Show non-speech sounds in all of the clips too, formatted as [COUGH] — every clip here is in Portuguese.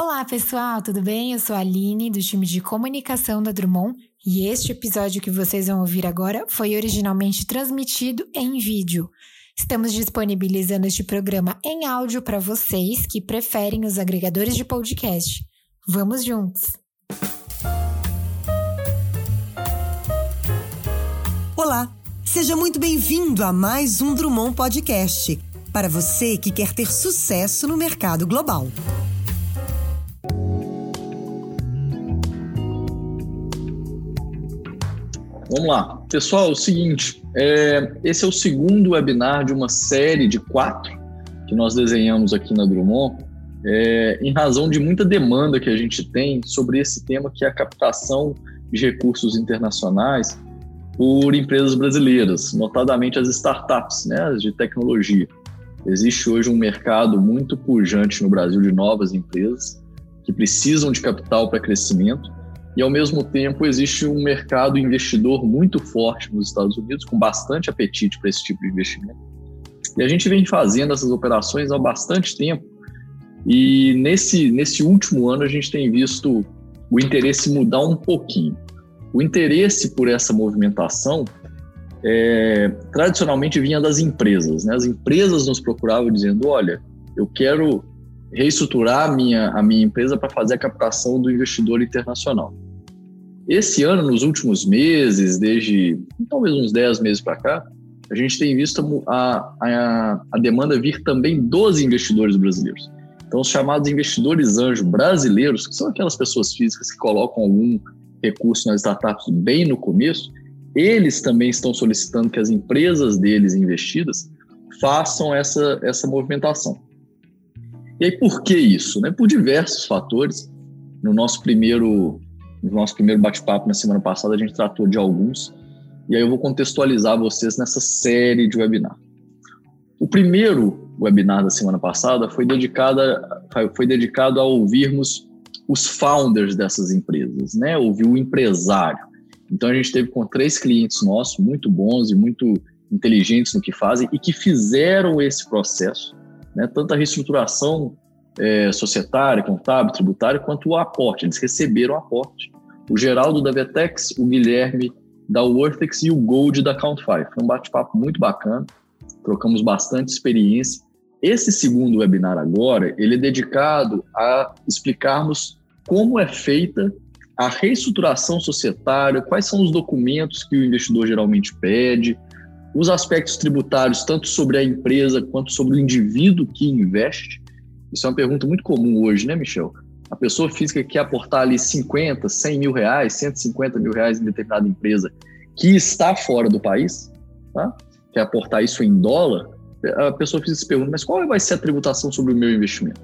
Olá, pessoal, tudo bem? Eu sou a Aline, do time de comunicação da Drummond, e este episódio que vocês vão ouvir agora foi originalmente transmitido em vídeo. Estamos disponibilizando este programa em áudio para vocês que preferem os agregadores de podcast. Vamos juntos! Olá, seja muito bem-vindo a mais um Drummond Podcast para você que quer ter sucesso no mercado global. Vamos lá. Pessoal, é o seguinte, é, esse é o segundo webinar de uma série de quatro que nós desenhamos aqui na Drummond, é, em razão de muita demanda que a gente tem sobre esse tema que é a captação de recursos internacionais por empresas brasileiras, notadamente as startups, né, as de tecnologia. Existe hoje um mercado muito pujante no Brasil de novas empresas que precisam de capital para crescimento e ao mesmo tempo existe um mercado investidor muito forte nos Estados Unidos, com bastante apetite para esse tipo de investimento. E a gente vem fazendo essas operações há bastante tempo, e nesse, nesse último ano a gente tem visto o interesse mudar um pouquinho. O interesse por essa movimentação é, tradicionalmente vinha das empresas. Né? As empresas nos procuravam dizendo: olha, eu quero reestruturar a minha, a minha empresa para fazer a captação do investidor internacional. Esse ano, nos últimos meses, desde talvez uns 10 meses para cá, a gente tem visto a, a, a demanda vir também dos investidores brasileiros. Então, os chamados investidores anjo brasileiros, que são aquelas pessoas físicas que colocam algum recurso nas startups bem no começo, eles também estão solicitando que as empresas deles investidas façam essa, essa movimentação. E aí, por que isso? Né? Por diversos fatores. No nosso primeiro no nosso primeiro bate-papo na semana passada, a gente tratou de alguns, e aí eu vou contextualizar vocês nessa série de webinar. O primeiro webinar da semana passada foi dedicado a, foi dedicado a ouvirmos os founders dessas empresas, né? Ouvir o empresário. Então a gente teve com três clientes nossos muito bons e muito inteligentes no que fazem e que fizeram esse processo, né? Tanto a reestruturação é, societária, contábil, tributária, quanto o aporte. Eles receberam aporte. O Geraldo da Vetex, o Guilherme da Worthex e o Gold da Count5. Foi um bate-papo muito bacana, trocamos bastante experiência. Esse segundo webinar agora, ele é dedicado a explicarmos como é feita a reestruturação societária, quais são os documentos que o investidor geralmente pede, os aspectos tributários, tanto sobre a empresa quanto sobre o indivíduo que investe, isso é uma pergunta muito comum hoje, né, Michel? A pessoa física quer aportar ali 50, 100 mil reais, 150 mil reais em determinada empresa que está fora do país, tá? quer aportar isso em dólar, a pessoa física se pergunta, mas qual vai ser a tributação sobre o meu investimento?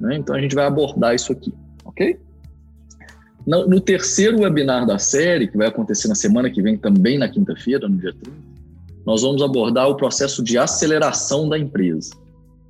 Né? Então a gente vai abordar isso aqui, ok? No, no, terceiro webinar da série, que vai acontecer na semana que vem, também na quinta-feira, no dia 30, nós vamos abordar o processo de aceleração da empresa.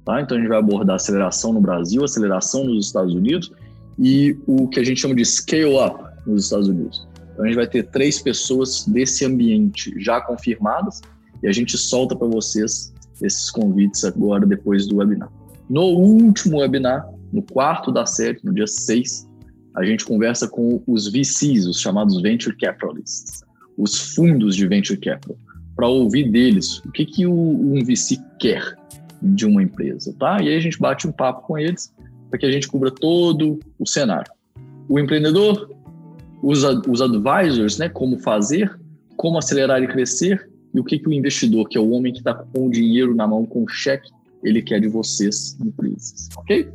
Tá? Então a gente vai abordar aceleração no Brasil, aceleração nos Estados Unidos e o que a gente chama de scale up nos Estados Unidos. Então a gente vai ter três pessoas desse ambiente já confirmadas e a gente solta para vocês esses convites agora depois do webinar. No último webinar, no quarto da série, no dia 6, a gente conversa com os VCs, os chamados Venture Capitalists, os fundos de Venture Capital, para ouvir deles o que, que o, um VC quer, de uma empresa, tá? E aí a gente bate um papo com eles para que a gente cubra todo o cenário. O empreendedor, os, os advisors, né? Como fazer, como acelerar e crescer e o que, que o investidor, que é o homem que está com o dinheiro na mão, com o cheque, ele quer de vocês, empresas, ok?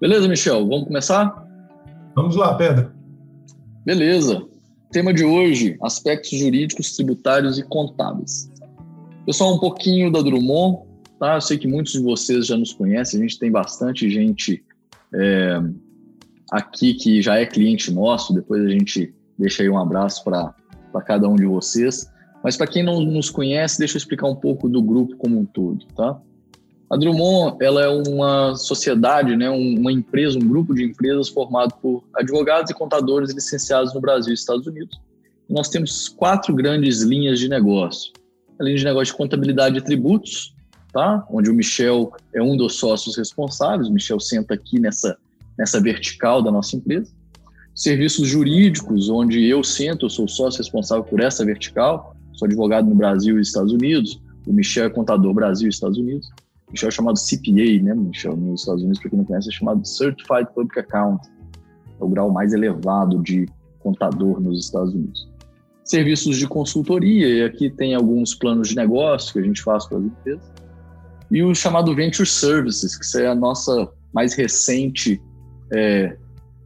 Beleza, Michel? Vamos começar? Vamos lá, Pedro. Beleza. Tema de hoje: aspectos jurídicos, tributários e contábeis. Pessoal, um pouquinho da Drummond. Tá? Eu sei que muitos de vocês já nos conhecem, a gente tem bastante gente é, aqui que já é cliente nosso, depois a gente deixa aí um abraço para cada um de vocês. Mas para quem não nos conhece, deixa eu explicar um pouco do grupo como um todo. Tá? A Drummond ela é uma sociedade, né, uma empresa, um grupo de empresas formado por advogados e contadores licenciados no Brasil e Estados Unidos. Nós temos quatro grandes linhas de negócio. A linha de negócio de contabilidade e tributos, tá? onde o Michel é um dos sócios responsáveis. O Michel senta aqui nessa, nessa vertical da nossa empresa. Serviços jurídicos, onde eu sento, eu sou sócio responsável por essa vertical, sou advogado no Brasil e Estados Unidos, o Michel é contador Brasil e Estados Unidos. Michel é chamado CPA, né, Michel, nos Estados Unidos, para quem não conhece, é chamado Certified Public Account, é o grau mais elevado de contador nos Estados Unidos. Serviços de consultoria, e aqui tem alguns planos de negócio que a gente faz para as empresas. E o chamado Venture Services, que é a nossa mais recente é,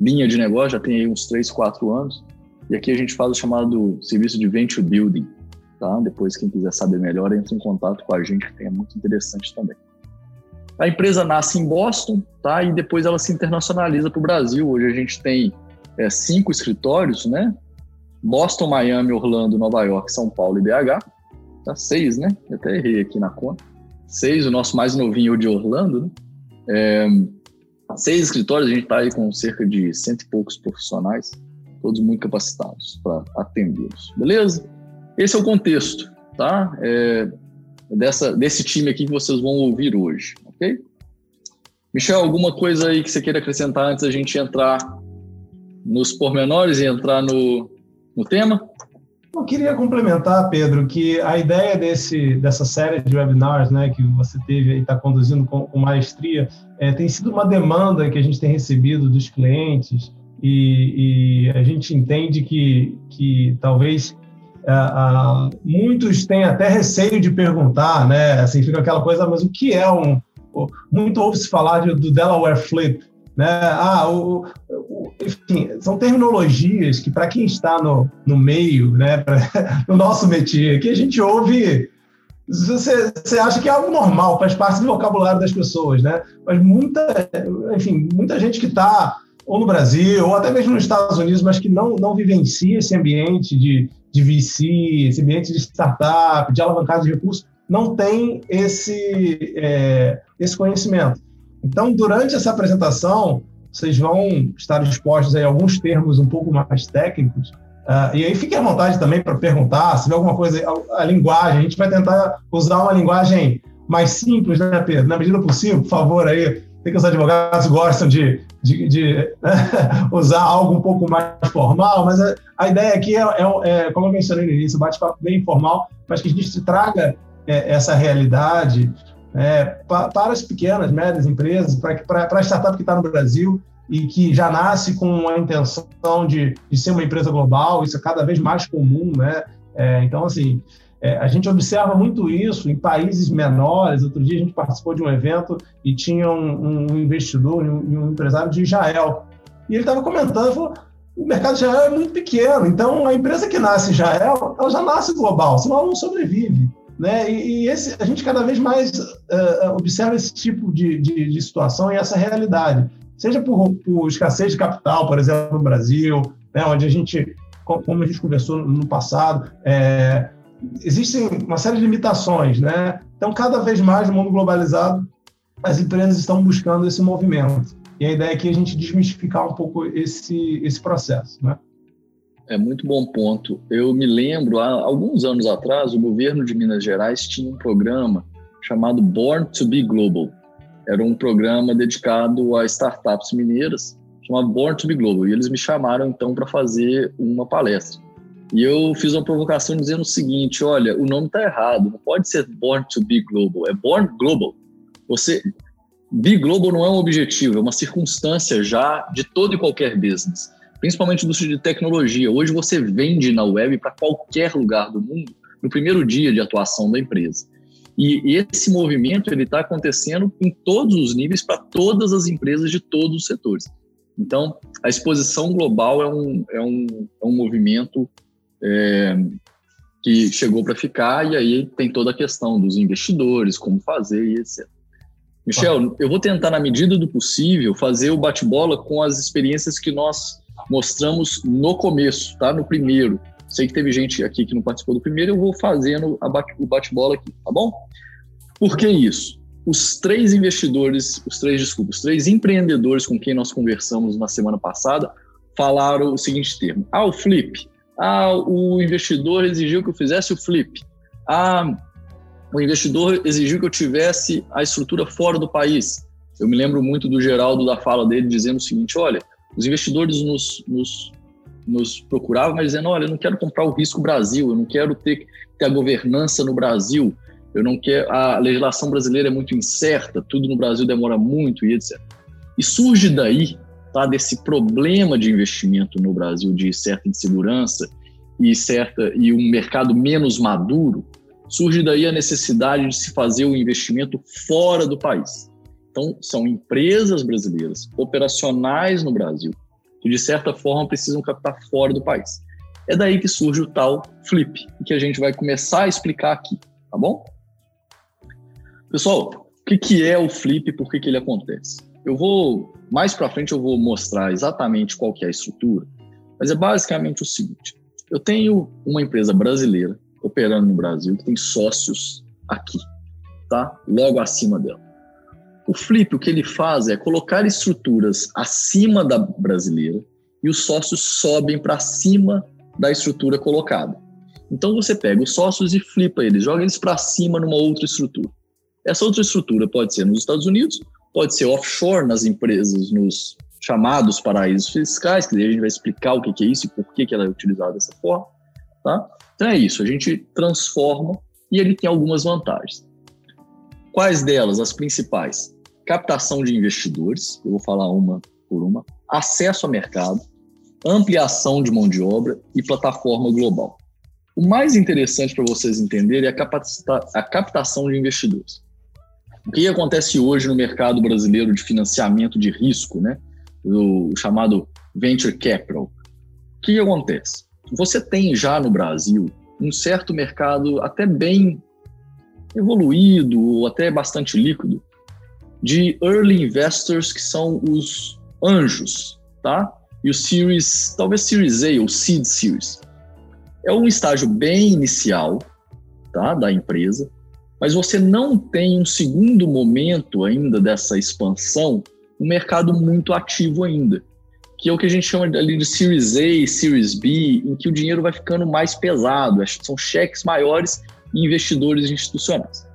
linha de negócio, já tem aí uns 3, 4 anos. E aqui a gente faz o chamado serviço de Venture Building. Tá? Depois, quem quiser saber melhor, entre em contato com a gente, que é muito interessante também. A empresa nasce em Boston, tá? E depois ela se internacionaliza para o Brasil. Hoje a gente tem é, cinco escritórios, né? Boston, Miami, Orlando, Nova York, São Paulo e BH. Tá seis, né? Eu até errei aqui na conta. Seis, o nosso mais novinho é o de Orlando, né? É, seis escritórios, a gente está aí com cerca de cento e poucos profissionais, todos muito capacitados para atendê-los. Beleza? Esse é o contexto, tá? É, dessa, desse time aqui que vocês vão ouvir hoje, ok? Michel, alguma coisa aí que você queira acrescentar antes da gente entrar nos pormenores e entrar no, no tema? Eu queria complementar, Pedro, que a ideia desse, dessa série de webinars né, que você teve e está conduzindo com, com maestria é, tem sido uma demanda que a gente tem recebido dos clientes e, e a gente entende que, que talvez é, muitos têm até receio de perguntar, né? Assim, fica aquela coisa, mas o que é um... Muito ouve-se falar de, do Delaware Flip, né? Ah, o, o, enfim, são terminologias que, para quem está no, no meio, né, pra, [LAUGHS] no nosso métier, que a gente ouve. Você, você acha que é algo normal, faz parte do vocabulário das pessoas, né? Mas muita, enfim, muita gente que está ou no Brasil, ou até mesmo nos Estados Unidos, mas que não, não vivencia esse ambiente de, de VC, esse ambiente de startup, de alavancagem de recursos, não tem esse, é, esse conhecimento. Então, durante essa apresentação, vocês vão estar expostos a alguns termos um pouco mais técnicos. Uh, e aí fiquem à vontade também para perguntar, se vê alguma coisa, a, a, linguagem, a gente vai tentar usar uma linguagem mais simples, né, Pedro? Na medida possível, por favor, aí, sei que os advogados gostam de, de, de né, [LAUGHS] usar algo um pouco mais formal, mas a, a ideia aqui é, é, é, como eu mencionei no início, bate-papo bem informal, mas que a gente traga é, essa realidade é, para as pequenas, médias empresas, para a startup que está no Brasil e que já nasce com a intenção de, de ser uma empresa global, isso é cada vez mais comum, né? É, então, assim, é, a gente observa muito isso em países menores. Outro dia a gente participou de um evento e tinha um, um investidor e um, um, empresário de Israel. E ele estava comentando, falou, o mercado de Israel é muito pequeno, então a empresa que nasce em Israel, ela já nasce global, senão ela não sobrevive. Né? E, e esse, a gente cada vez mais uh, observa esse tipo de, de, de, situação e essa realidade, seja por, por, escassez de capital, por exemplo, no Brasil, né, onde a gente, como a gente conversou no passado, é, existem uma série de limitações. Né? Então, cada vez mais no mundo globalizado, as empresas estão buscando esse movimento. E a ideia é a gente desmistificar um pouco esse, esse processo. Né? É muito bom ponto. Eu me lembro, há alguns anos atrás, o governo de Minas Gerais tinha um programa chamado Born to be Global. Era um programa dedicado a startups mineiras, chamado Born to be Global. E eles me chamaram então para fazer uma palestra. E eu fiz uma provocação dizendo o seguinte: olha, o nome está errado, não pode ser Born to be Global, é Born Global. Você, Be Global não é um objetivo, é uma circunstância já de todo e qualquer business principalmente indústria de tecnologia. Hoje você vende na web para qualquer lugar do mundo no primeiro dia de atuação da empresa. E esse movimento ele está acontecendo em todos os níveis para todas as empresas de todos os setores. Então, a exposição global é um, é um, é um movimento é, que chegou para ficar, e aí tem toda a questão dos investidores, como fazer e etc. Michel, eu vou tentar, na medida do possível, fazer o bate-bola com as experiências que nós mostramos no começo, tá? No primeiro. Sei que teve gente aqui que não participou do primeiro, eu vou fazendo bate, o bate-bola aqui, tá bom? Por que isso? Os três investidores, os três, desculpa, os três empreendedores com quem nós conversamos na semana passada falaram o seguinte termo: ah, o flip. Ah, o investidor exigiu que eu fizesse o flip. Ah, o investidor exigiu que eu tivesse a estrutura fora do país. Eu me lembro muito do Geraldo da fala dele dizendo o seguinte: olha, os investidores nos, nos, nos procuravam, mas dizendo: olha, eu não quero comprar o risco Brasil, eu não quero ter, ter a governança no Brasil, eu não quero. A legislação brasileira é muito incerta, tudo no Brasil demora muito e etc. E surge daí, tá, desse problema de investimento no Brasil de certa insegurança e certa e um mercado menos maduro, surge daí a necessidade de se fazer o investimento fora do país. Então, são empresas brasileiras operacionais no Brasil que, de certa forma, precisam captar fora do país. É daí que surge o tal flip, que a gente vai começar a explicar aqui, tá bom? Pessoal, o que, é o flip e por que, que ele acontece? Eu vou, mais para frente, eu vou mostrar exatamente qual que é a estrutura, mas é basicamente o seguinte: eu tenho uma empresa brasileira operando no Brasil que tem sócios aqui, tá? Logo acima dela. O Flip, o que ele faz é colocar estruturas acima da brasileira e os sócios sobem para cima da estrutura colocada. Então você pega os sócios e flipa eles, joga eles para cima numa outra estrutura. Essa outra estrutura pode ser nos Estados Unidos, pode ser offshore nas empresas, nos chamados paraísos fiscais, que daí a gente vai explicar o que é isso e por que ela é utilizada dessa forma. Tá? Então é isso, a gente transforma e ele tem algumas vantagens. Quais delas? As principais? Captação de investidores, eu vou falar uma por uma, acesso ao mercado, ampliação de mão de obra e plataforma global. O mais interessante para vocês entenderem é a, a captação de investidores. O que acontece hoje no mercado brasileiro de financiamento de risco, né? o chamado venture capital? O que acontece? Você tem já no Brasil um certo mercado até bem evoluído, ou até bastante líquido, de early investors que são os anjos, tá? E o Series, talvez Series A ou Seed Series. É um estágio bem inicial, tá, da empresa, mas você não tem um segundo momento ainda dessa expansão, um mercado muito ativo ainda, que é o que a gente chama ali de Series A Series B, em que o dinheiro vai ficando mais pesado, são cheques maiores e investidores institucionais.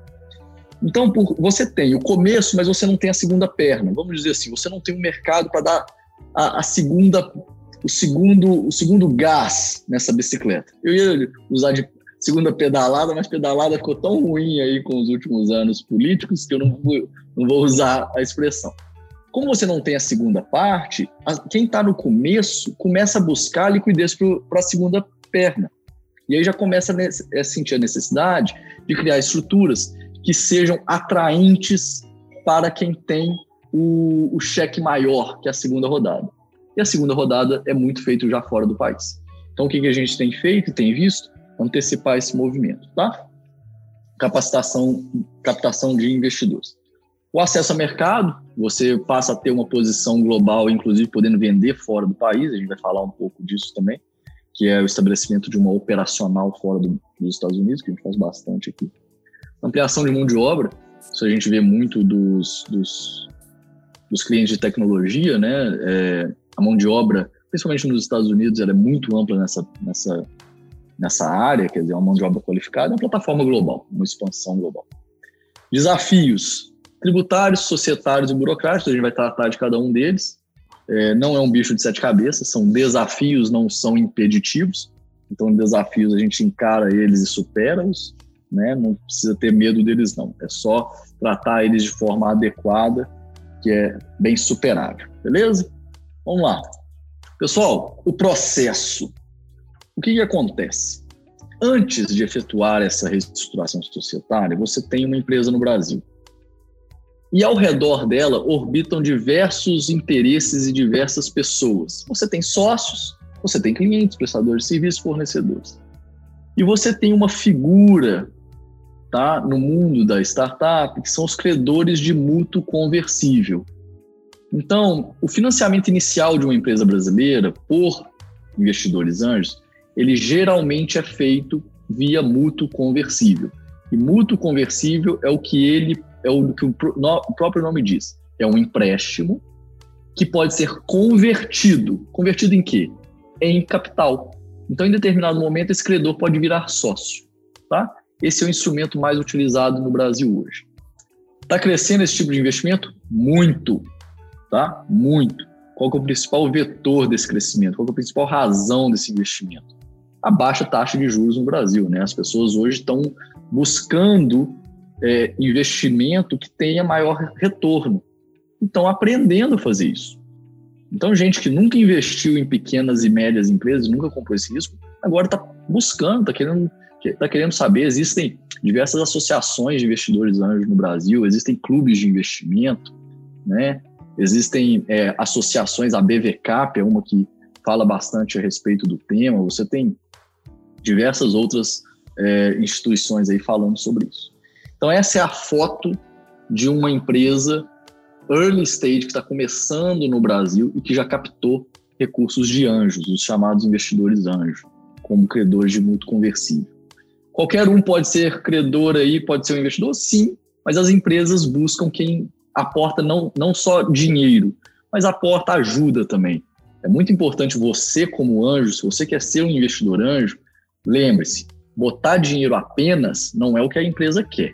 Então, você tem o começo, mas você não tem a segunda perna. Vamos dizer assim, você não tem um mercado para dar a, a, segunda, o segundo, o segundo gás nessa bicicleta. Eu ia usar de segunda pedalada, mas pedalada ficou tão ruim aí com os últimos anos políticos que eu não vou, não vou usar a expressão. Como você não tem a segunda parte, quem está no começo começa a buscar liquidez para a segunda perna. E aí já começa a sentir a necessidade de criar estruturas que sejam atraentes para quem tem o, o cheque maior, que é a segunda rodada. E a segunda rodada é muito feito já fora do país. Então, o que, que a gente tem feito e tem visto? Antecipar esse movimento, tá? Capacitação, captação de investidores. O acesso ao mercado, você passa a ter uma posição global, inclusive podendo vender fora do país, a gente vai falar um pouco disso também, que é o estabelecimento de uma operacional fora do, dos Estados Unidos, que a gente faz bastante aqui. Ampliação de mão de obra, isso a gente vê muito dos, dos, dos clientes de tecnologia, né? É, a mão de obra, principalmente nos Estados Unidos, ela é muito ampla nessa, nessa, nessa área, quer dizer, uma mão de obra qualificada, é uma plataforma global, uma expansão global. Desafios, tributários, societários e burocráticos, a gente vai tratar de cada um deles. É, não é um bicho de sete cabeças, são desafios, não são impeditivos. Então, desafios a gente encara eles e supera-os, né? Não precisa ter medo deles, não. É só tratar eles de forma adequada, que é bem superável, beleza? Vamos lá. Pessoal, o processo. O que, que acontece? Antes de efetuar essa reestruturação societária, você tem uma empresa no Brasil e ao redor dela orbitam diversos interesses e diversas pessoas. Você tem sócios, você tem clientes, prestadores de serviços, fornecedores. E você tem uma figura tá, no mundo da startup que são os credores de mútuo conversível. Então, o financiamento inicial de uma empresa brasileira por investidores anjos, ele geralmente é feito via mútuo conversível. E mútuo conversível é o que ele é o que o, próprio nome diz. É um empréstimo que pode ser convertido. Convertido em quê? Em capital. Então, em determinado momento, esse credor pode virar sócio. Tá? Esse é o instrumento mais utilizado no Brasil hoje. Está crescendo esse tipo de investimento? Muito, tá? Muito. Qual é o principal vetor desse crescimento? Qual é a principal razão desse investimento? A baixa taxa de juros no Brasil, né? As pessoas hoje estão buscando é, investimento que tenha maior retorno. Estão aprendendo a fazer isso. Então, gente que nunca investiu em pequenas e médias empresas, nunca comprou esse risco, agora está buscando, está querendo, tá querendo saber. Existem diversas associações de investidores anjos no Brasil, existem clubes de investimento, né? existem é, associações, a BVCAP é uma que fala bastante a respeito do tema, você tem diversas outras é, instituições aí falando sobre isso. Então, essa é a foto de uma empresa early stage que está começando no Brasil e que já captou recursos de anjos, os chamados investidores anjos, como credores de mútuo conversível. Qualquer um pode ser credor aí, pode ser um investidor? Sim, mas as empresas buscam quem aporta não, não só dinheiro, mas aporta ajuda também. É muito importante você, como anjo, se você quer ser um investidor anjo, lembre-se, botar dinheiro apenas não é o que a empresa quer.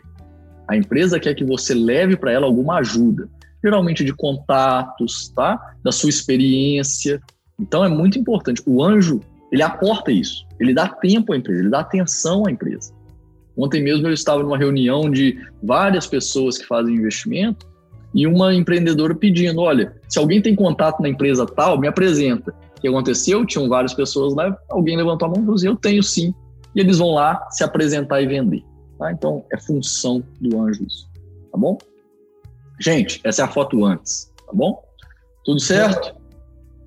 A empresa quer que você leve para ela alguma ajuda geralmente de contatos, tá? Da sua experiência. Então é muito importante. O anjo, ele aporta isso. Ele dá tempo à empresa, ele dá atenção à empresa. Ontem mesmo eu estava numa reunião de várias pessoas que fazem investimento e uma empreendedora pedindo: olha, se alguém tem contato na empresa tal, me apresenta. O que aconteceu? Tinham várias pessoas lá, alguém levantou a mão e falou assim: eu tenho sim. E eles vão lá se apresentar e vender. Tá? Então é função do anjo isso. Tá bom? Gente, essa é a foto antes, tá bom? Tudo certo?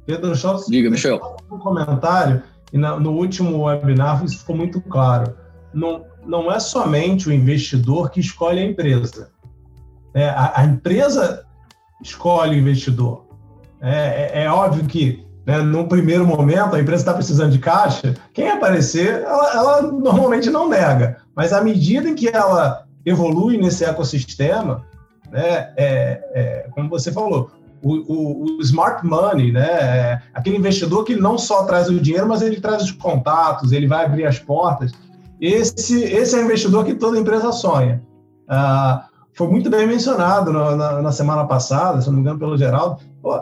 Pedro, só Diga, Michel. Um comentário, e no último webinar isso ficou muito claro. Não, não é somente o investidor que escolhe a empresa. É, a, a empresa escolhe o investidor. É, é, é óbvio que, né, no primeiro momento, a empresa está precisando de caixa, quem aparecer, ela, ela normalmente não nega. Mas à medida em que ela evolui nesse ecossistema, né? É, é, como você falou, o, o, smart money, né? É aquele investidor que não só traz o dinheiro, mas ele traz os contatos, ele vai abrir as portas. Esse, esse é o investidor que toda empresa sonha. Ah, foi muito bem mencionado na, na, na, semana passada, se não me engano, pelo Geraldo. Pô,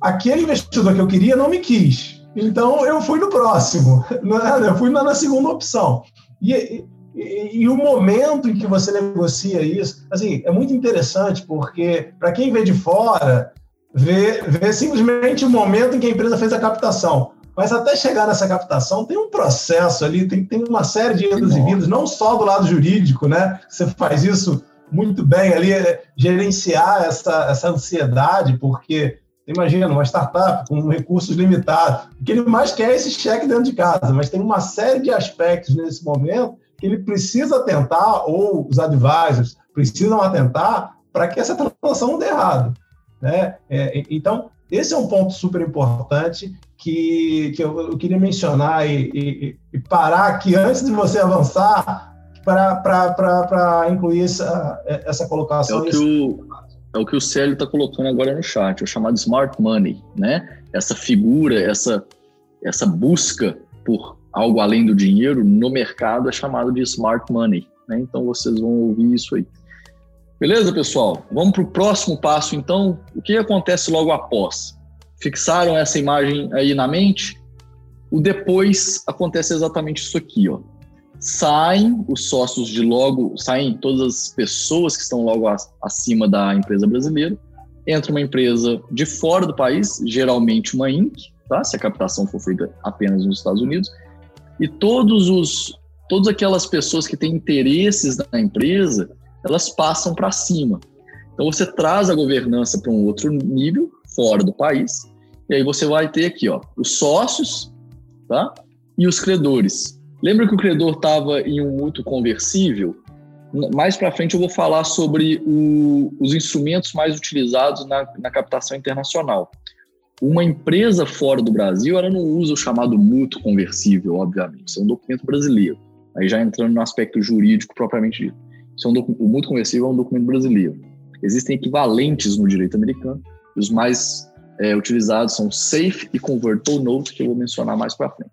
aquele investidor que eu queria não me quis. Então eu fui no próximo, [LAUGHS] né? eu fui na, na segunda opção. E, e, e, o momento em que você negocia isso, assim, é muito interessante, porque para quem vê de fora, vê, vê simplesmente o momento em que a empresa fez a captação. Mas até chegar nessa captação, tem um processo ali, tem, tem uma série de idas e vindas, não só do lado jurídico, né? Você faz isso muito bem ali, é, gerenciar essa, essa ansiedade, porque imagina, uma startup com recursos limitados, o que ele mais quer é esse cheque dentro de casa, mas tem uma série de aspectos nesse momento que ele precisa atentar, ou os advisors precisam atentar, para que essa transação não dê errado. Né? É, então, esse é um ponto super importante que, que eu, eu queria mencionar e, e, e, parar aqui antes de você avançar para incluir essa, essa colocação. É o que o, é o, que o Célio está colocando agora no chat, é o chamado smart money, né? Essa figura, essa, essa busca por algo além do dinheiro no mercado é chamado de smart money. Né? Então vocês vão ouvir isso aí. Beleza, pessoal? Vamos para o próximo passo, então. O que acontece logo após? Fixaram essa imagem aí na mente? O depois acontece exatamente isso aqui, ó. Saem os sócios de logo, saem todas as pessoas que estão logo acima da empresa brasileira, entra uma empresa de fora do país, geralmente uma Inc., tá? Se a captação for feita apenas nos Estados Unidos, e todos os todas aquelas pessoas que têm interesses na empresa, elas passam para cima. Então você traz a governança para um outro nível, fora do país, e aí você vai ter aqui, ó, os sócios, tá? E os credores. Lembra que o credor estava em um mútuo conversível? Mais para frente eu vou falar sobre o, os instrumentos mais utilizados na, na captação internacional. Uma empresa fora do Brasil, ela não usa o chamado mútuo conversível, obviamente. Isso é um documento brasileiro. Aí já entrando no aspecto jurídico propriamente dito. Isso é um o mútuo conversível é um documento brasileiro. Existem equivalentes no direito americano. Os mais é, utilizados são Safe e Convertible Note, que eu vou mencionar mais para frente.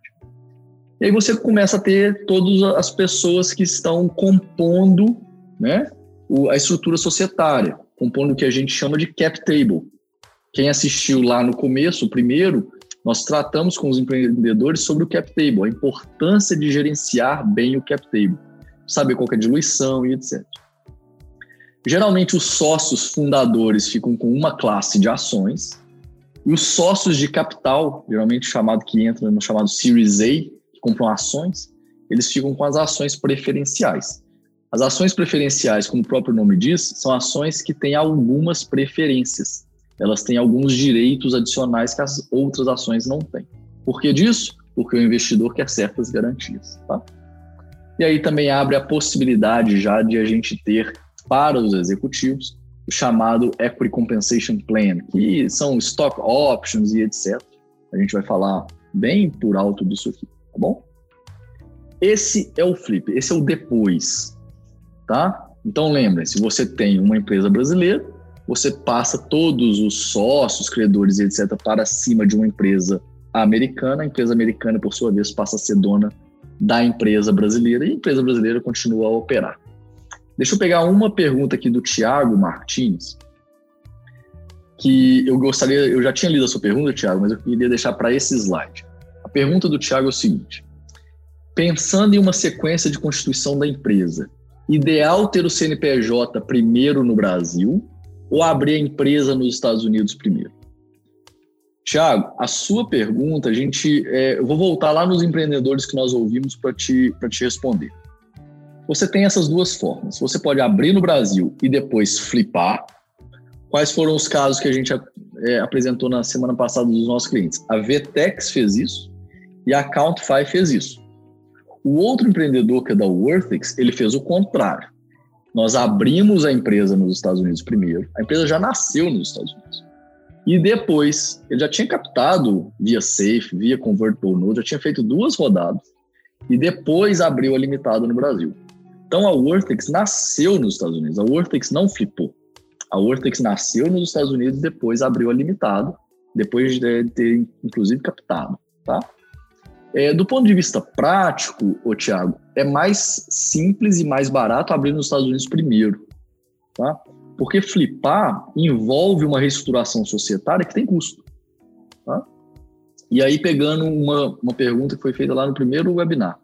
E aí você começa a ter todas as pessoas que estão compondo né, a estrutura societária compondo o que a gente chama de cap table. Quem assistiu lá no começo, primeiro, nós tratamos com os empreendedores sobre o cap table, a importância de gerenciar bem o cap table, saber qual é a diluição e etc. Geralmente, os sócios fundadores ficam com uma classe de ações e os sócios de capital, geralmente chamado que entra no chamado Series A, que compram ações, eles ficam com as ações preferenciais. As ações preferenciais, como o próprio nome diz, são ações que têm algumas preferências. Elas têm alguns direitos adicionais que as outras ações não têm. Por que disso? Porque o investidor quer certas garantias. Tá? E aí também abre a possibilidade já de a gente ter para os executivos o chamado Equity Compensation Plan, que são stock options e etc. A gente vai falar bem por alto disso aqui, tá bom? Esse é o flip, esse é o depois, tá? Então lembrem-se, você tem uma empresa brasileira, você passa todos os sócios, credores e etc. para cima de uma empresa americana, a empresa americana, por sua vez, passa a ser dona da empresa brasileira e a empresa brasileira continua a operar. Deixa eu pegar uma pergunta aqui do Tiago Martins, que eu gostaria, eu já tinha lido a sua pergunta, Tiago, mas eu queria deixar para esse slide. A pergunta do Tiago é o seguinte: pensando em uma sequência de constituição da empresa, ideal ter o CNPJ primeiro no Brasil ou abrir a empresa nos Estados Unidos primeiro? Tiago, a sua pergunta, a gente, é, eu vou voltar lá nos empreendedores que nós ouvimos para te, te responder. Você tem essas duas formas. Você pode abrir no Brasil e depois flipar. Quais foram os casos que a gente é, apresentou na semana passada dos nossos clientes? A Vtex fez isso e a Countify fez isso. O outro empreendedor, que é da Worthix, ele fez o contrário. Nós abrimos a empresa nos Estados Unidos primeiro. A empresa já nasceu nos Estados Unidos. E depois, ele já tinha captado via Safe, via Convertible Note, já tinha feito duas rodadas. E depois abriu a limitada no Brasil. Então a Wortex nasceu nos Estados Unidos, a Wortex não flipou. A Wortex nasceu nos Estados Unidos depois abriu a limitado, depois de ter inclusive captado, tá? É, do ponto de vista prático, o Thiago, é mais simples e mais barato abrir nos Estados Unidos primeiro, tá? Porque flipar envolve uma reestruturação societária que tem custo, tá? E aí pegando uma, uma pergunta que foi feita lá no primeiro webinar,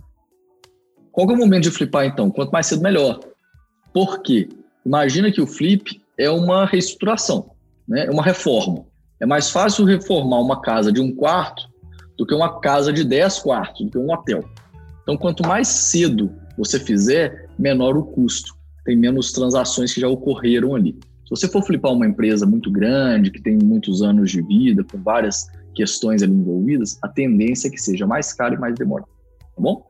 qual é o momento de flipar, então? Quanto mais cedo, melhor. Por quê? Imagina que o flip é uma reestruturação, né? é uma reforma. É mais fácil reformar uma casa de um quarto do que uma casa de dez quartos, do que um hotel. Então, quanto mais cedo você fizer, menor o custo. Tem menos transações que já ocorreram ali. Se você for flipar uma empresa muito grande, que tem muitos anos de vida, com várias questões ali envolvidas, a tendência é que seja mais caro e mais demorado. Tá bom?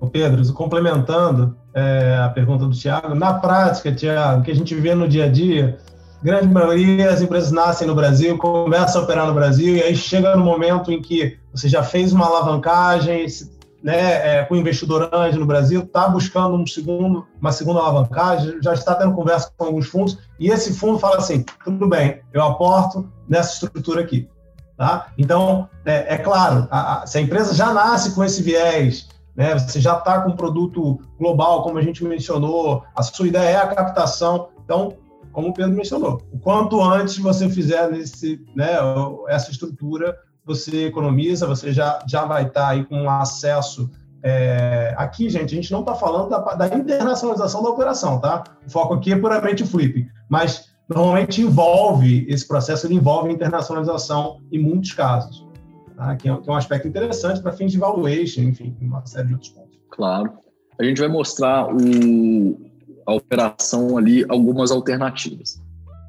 O Pedro, complementando é, a pergunta do Tiago, na prática, Tiago, que a gente vê no dia a dia, grande maioria das empresas nascem no Brasil, começam a operar no Brasil, e aí chega no momento em que você já fez uma alavancagem, né, é, com investidor anjo no Brasil, está buscando um segundo, uma segunda alavancagem, já está tendo conversa com alguns fundos, e esse fundo fala assim: tudo bem, eu aporto nessa estrutura aqui. Tá? Então, é, é claro, a, a, se a empresa já nasce com esse viés né? Você já está com um produto global, como a gente mencionou, a sua ideia é a captação. Então, como o Pedro mencionou, o quanto antes você fizer nesse, né, essa estrutura, você economiza, você já, já vai estar tá aí com acesso. É, aqui, gente, a gente não está falando da, da, internacionalização da operação, tá? O foco aqui é puramente flip, mas normalmente envolve, esse processo ele envolve internacionalização em muitos casos tá? que, é, que é um aspecto interessante para fins de valuation, enfim, uma série de outros pontos. Claro. A gente vai mostrar o, a operação ali, algumas alternativas.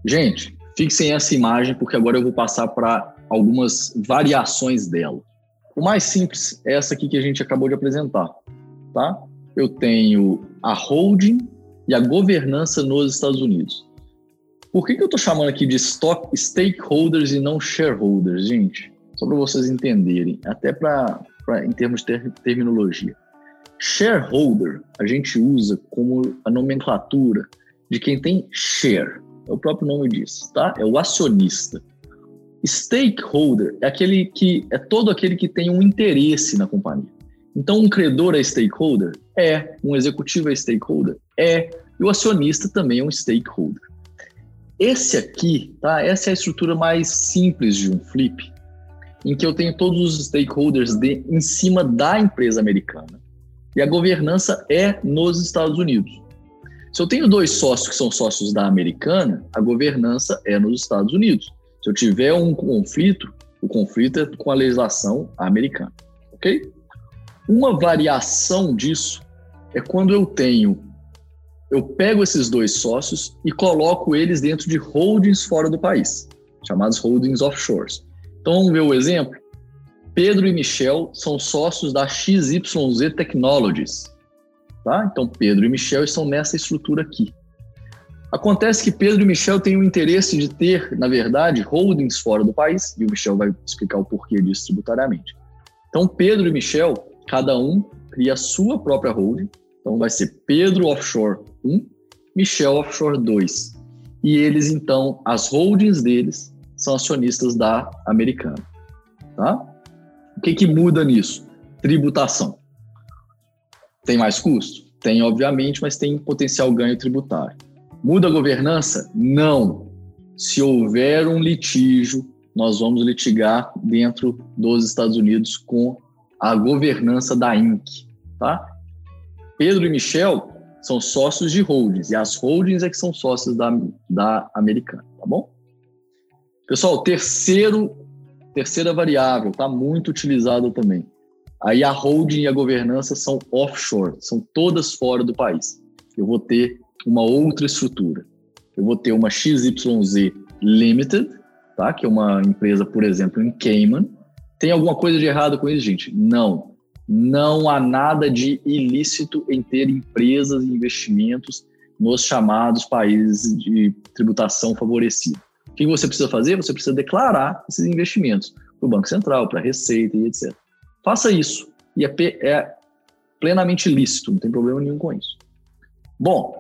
Gente, fixem essa imagem, porque agora eu vou passar para algumas variações dela. O mais simples é essa aqui que a gente acabou de apresentar, tá? Eu tenho a holding e a governança nos Estados Unidos. Por que, que eu estou chamando aqui de stock stakeholders e não shareholders, gente? só para vocês entenderem, até para em termos de ter, terminologia. Shareholder a gente usa como a nomenclatura de quem tem share, é o próprio nome disso, tá? É o acionista. Stakeholder é aquele que é todo aquele que tem um interesse na companhia. Então, um credor é stakeholder? É. Um executivo é stakeholder? É. E o acionista também é um stakeholder. Esse aqui, tá? Essa é a estrutura mais simples de um flip, em que eu tenho todos os stakeholders de, em cima da empresa americana. E a governança é nos Estados Unidos. Se eu tenho dois sócios que são sócios da americana, a governança é nos Estados Unidos. Se eu tiver um conflito, o conflito é com a legislação americana, ok? Uma variação disso é quando eu tenho, eu pego esses dois sócios e coloco eles dentro de holdings fora do país, chamados holdings offshores. Então vamos ver o exemplo. Pedro e Michel são sócios da XYZ Technologies. Tá? Então Pedro e Michel estão nessa estrutura aqui. Acontece que Pedro e Michel têm o interesse de ter, na verdade, holdings fora do país, e o Michel vai explicar o porquê disso tributariamente. Então, Pedro e Michel, cada um cria a sua própria holding. Então, vai ser Pedro Offshore 1, Michel Offshore 2. E eles, então, as holdings deles são acionistas da americana. Tá? O que, que muda nisso? Tributação. Tem mais custo? Tem, obviamente, mas tem potencial ganho tributário. Muda a governança? Não. Se houver um litígio, nós vamos litigar dentro dos Estados Unidos com a governança da INC, tá? Pedro e Michel são sócios de holdings, e as holdings é que são sócios da, da americana, tá bom? Pessoal, terceiro, terceira variável, tá muito utilizada também. Aí a holding e a governança são offshore, são todas fora do país. Eu vou ter uma outra estrutura. Eu vou ter uma XYZ Limited, tá? que é uma empresa, por exemplo, em Cayman. Tem alguma coisa de errado com isso, gente? Não. Não há nada de ilícito em ter empresas e investimentos nos chamados países de tributação favorecida. O que você precisa fazer? Você precisa declarar esses investimentos para o Banco Central, para a Receita e etc. Faça isso. E é, é plenamente lícito, não tem problema nenhum com isso. Bom,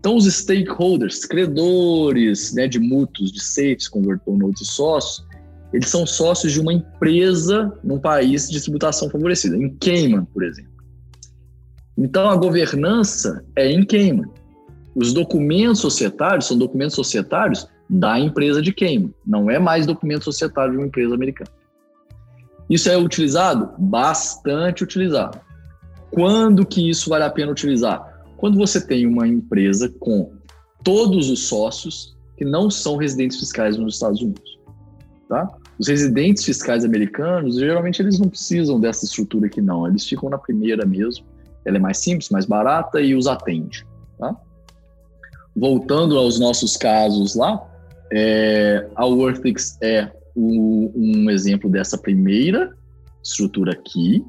então, os stakeholders, credores né, de mútuos, de safes, convertible notes e sócios, eles são sócios de uma empresa num país de tributação favorecida, em Cayman, por exemplo. Então, a governança é em Cayman. Os documentos societários são documentos societários da empresa de Cayman, não é mais documento societário de uma empresa americana. Isso é utilizado? Bastante utilizado. Quando que isso vale a pena utilizar? Quando você tem uma empresa com todos os sócios que não são residentes fiscais nos Estados Unidos, tá? Os residentes fiscais americanos, geralmente eles não precisam dessa estrutura aqui não, eles ficam na primeira mesmo. Ela é mais simples, mais barata e os atende, tá? Voltando aos nossos casos lá, é, a Worthix é o, um exemplo dessa primeira estrutura aqui,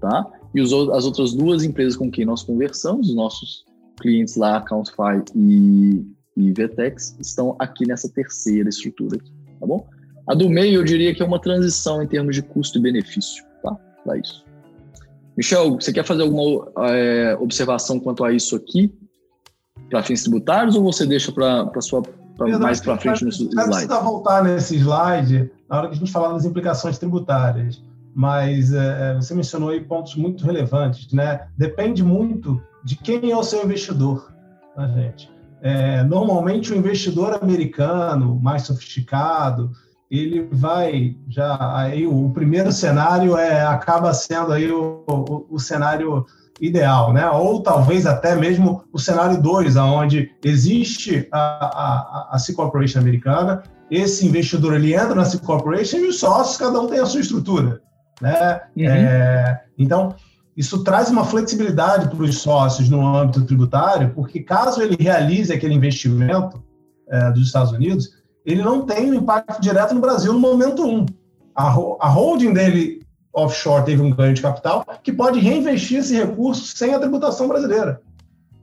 tá? E os, as outras duas empresas com quem nós conversamos, os nossos clientes lá, Accountify e, e Vetex, estão aqui nessa terceira estrutura aqui, tá bom? A do meio eu diria que é uma transição em termos de custo e benefício, tá? Para isso. Michel, você quer fazer alguma é, observação quanto a isso aqui, para fins tributários, ou você deixa para sua pra mais para frente no slide? Não precisa voltar nesse slide na hora que a gente falar das implicações tributárias mas é, é, você mencionou aí pontos muito relevantes, né? Depende muito de quem é o seu investidor, tá, gente? É, normalmente o investidor americano mais sofisticado ele vai já aí o primeiro cenário é acaba sendo aí o, o, o cenário ideal, né? Ou talvez até mesmo o cenário 2, onde existe a, a, a C Corporation americana, esse investidor ele entra na C Corporation e os sócios, cada um tem a sua estrutura. Né? Uhum. É, então, isso traz uma flexibilidade para os sócios no âmbito tributário, porque caso ele realize aquele investimento é, dos Estados Unidos, ele não tem um impacto direto no Brasil no momento um. A, a holding dele offshore teve um ganho de capital que pode reinvestir esse recurso sem a tributação brasileira.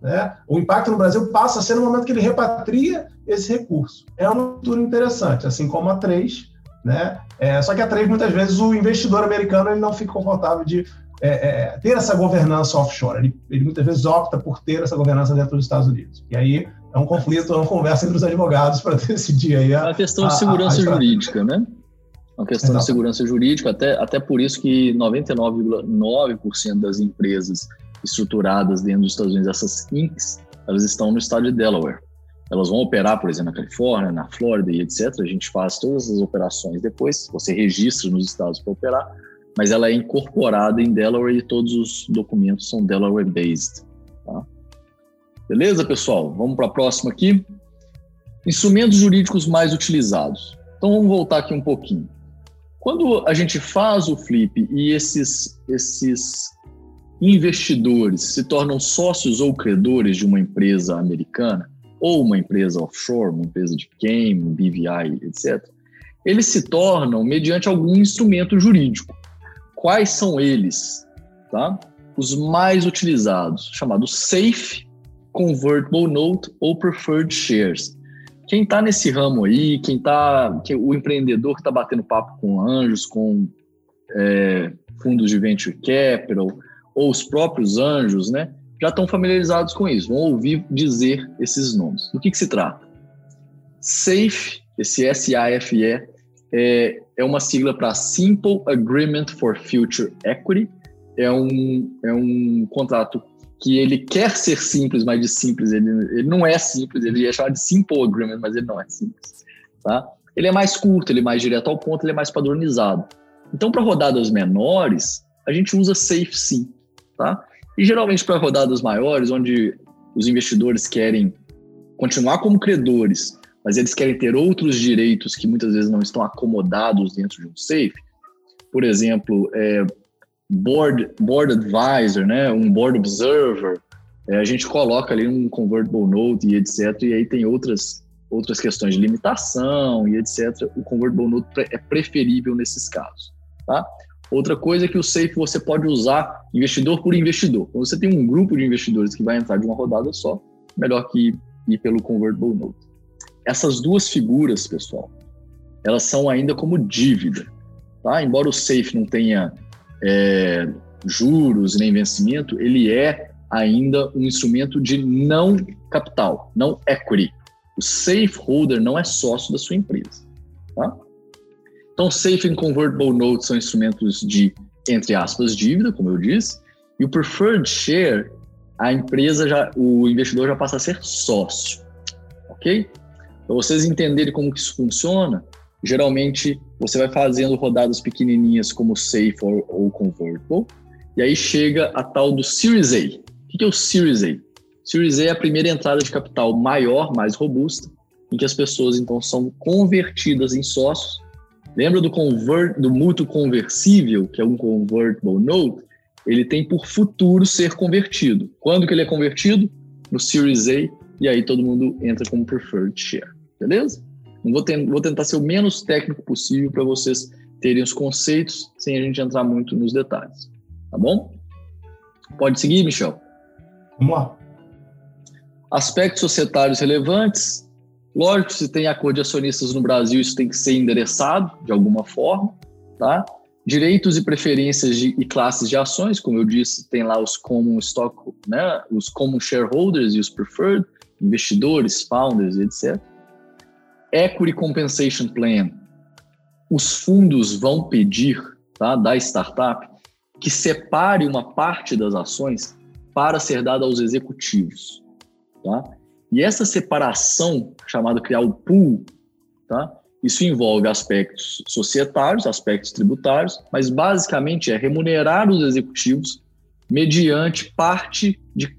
Né? O impacto no Brasil passa a ser no momento que ele repatria esse recurso. É uma estrutura interessante, assim como a 3, né? É, só que a trade, muitas vezes, o investidor americano ele não fica confortável de é, é, ter essa governança offshore. Ele, ele, muitas vezes opta por ter essa governança dentro dos Estados Unidos. E aí é um conflito, é uma conversa entre os advogados para [LAUGHS] decidir aí a, a questão de segurança a, a jurídica, né? Uma questão Exato. de segurança jurídica, até, até por isso que 99,9% das empresas estruturadas dentro dos Estados Unidos, essas INCs, elas estão no estado de Delaware. Elas vão operar, por exemplo, na Califórnia, na Flórida e etc. A gente faz todas as operações depois, você registra nos estados para operar, mas ela é incorporada em Delaware e todos os documentos são Delaware-based. Tá? Beleza, pessoal? Vamos para a próxima aqui. Instrumentos jurídicos mais utilizados. Então vamos voltar aqui um pouquinho. Quando a gente faz o flip e esses, esses investidores se tornam sócios ou credores de uma empresa americana, ou uma empresa offshore, uma empresa de game, BVI, etc., eles se tornam mediante algum instrumento jurídico. Quais são eles? Tá? Os mais utilizados, chamados SAFE, Convertible Note ou Preferred Shares. Quem está nesse ramo aí, quem está, o empreendedor que está batendo papo com anjos, com é, fundos de venture capital, ou os próprios anjos, né? Já estão familiarizados com isso, vão ouvir dizer esses nomes. Do que, que se trata? SAFE, esse S-A-F-E, é, é uma sigla para Simple Agreement for Future Equity. É um, é um contrato que ele quer ser simples, mas de simples ele, ele não é simples, ele é chamado de Simple Agreement, mas ele não é simples. Tá? Ele é mais curto, ele é mais direto ao ponto, ele é mais padronizado. Então, para rodadas menores, a gente usa Safe sim. Tá? E geralmente para rodadas maiores, onde os investidores querem continuar como credores, mas eles querem ter outros direitos que muitas vezes não estão acomodados dentro de um safe. Por exemplo, é, board, board advisor, né, um board observer, é, a gente coloca ali um convertible note e etc. E aí tem outras, outras questões de limitação e etc. O convertible note é preferível nesses casos. Tá? Outra coisa é que o SAFE você pode usar investidor por investidor. Quando você tem um grupo de investidores que vai entrar de uma rodada só, melhor que ir pelo Convertible Note. Essas duas figuras, pessoal, elas são ainda como dívida. Tá? Embora o SAFE não tenha é, juros nem vencimento, ele é ainda um instrumento de não capital, não equity. O safe holder não é sócio da sua empresa. Tá? Então, Safe and Convertible Notes são instrumentos de, entre aspas, dívida, como eu disse, e o Preferred Share, a empresa já, o investidor já passa a ser sócio, ok? Para vocês entenderem como que isso funciona, geralmente você vai fazendo rodadas pequenininhas como Safe ou, ou Convertible, e aí chega a tal do Series A. O que é o Series A? Series A é a primeira entrada de capital maior, mais robusta, em que as pessoas então são convertidas em sócios Lembra do, convert, do mútuo conversível, que é um convertible note? Ele tem por futuro ser convertido. Quando que ele é convertido? No Series A, e aí todo mundo entra como preferred share. Beleza? Vou, vou tentar ser o menos técnico possível para vocês terem os conceitos sem a gente entrar muito nos detalhes. Tá bom? Pode seguir, Michel. Vamos lá. Aspectos societários relevantes, Lógico, se tem acordo de acionistas no Brasil, isso tem que ser endereçado de alguma forma, tá? Direitos e preferências de, e classes de ações, como eu disse, tem lá os common stock, né? Os common shareholders e os preferred, investidores, founders, etc. Equity compensation plan. Os fundos vão pedir, tá, da startup que separe uma parte das ações para ser dada aos executivos, tá? E essa separação, chamada criar o pool, tá? Isso envolve aspectos societários, aspectos tributários, mas basicamente é remunerar os executivos mediante parte, de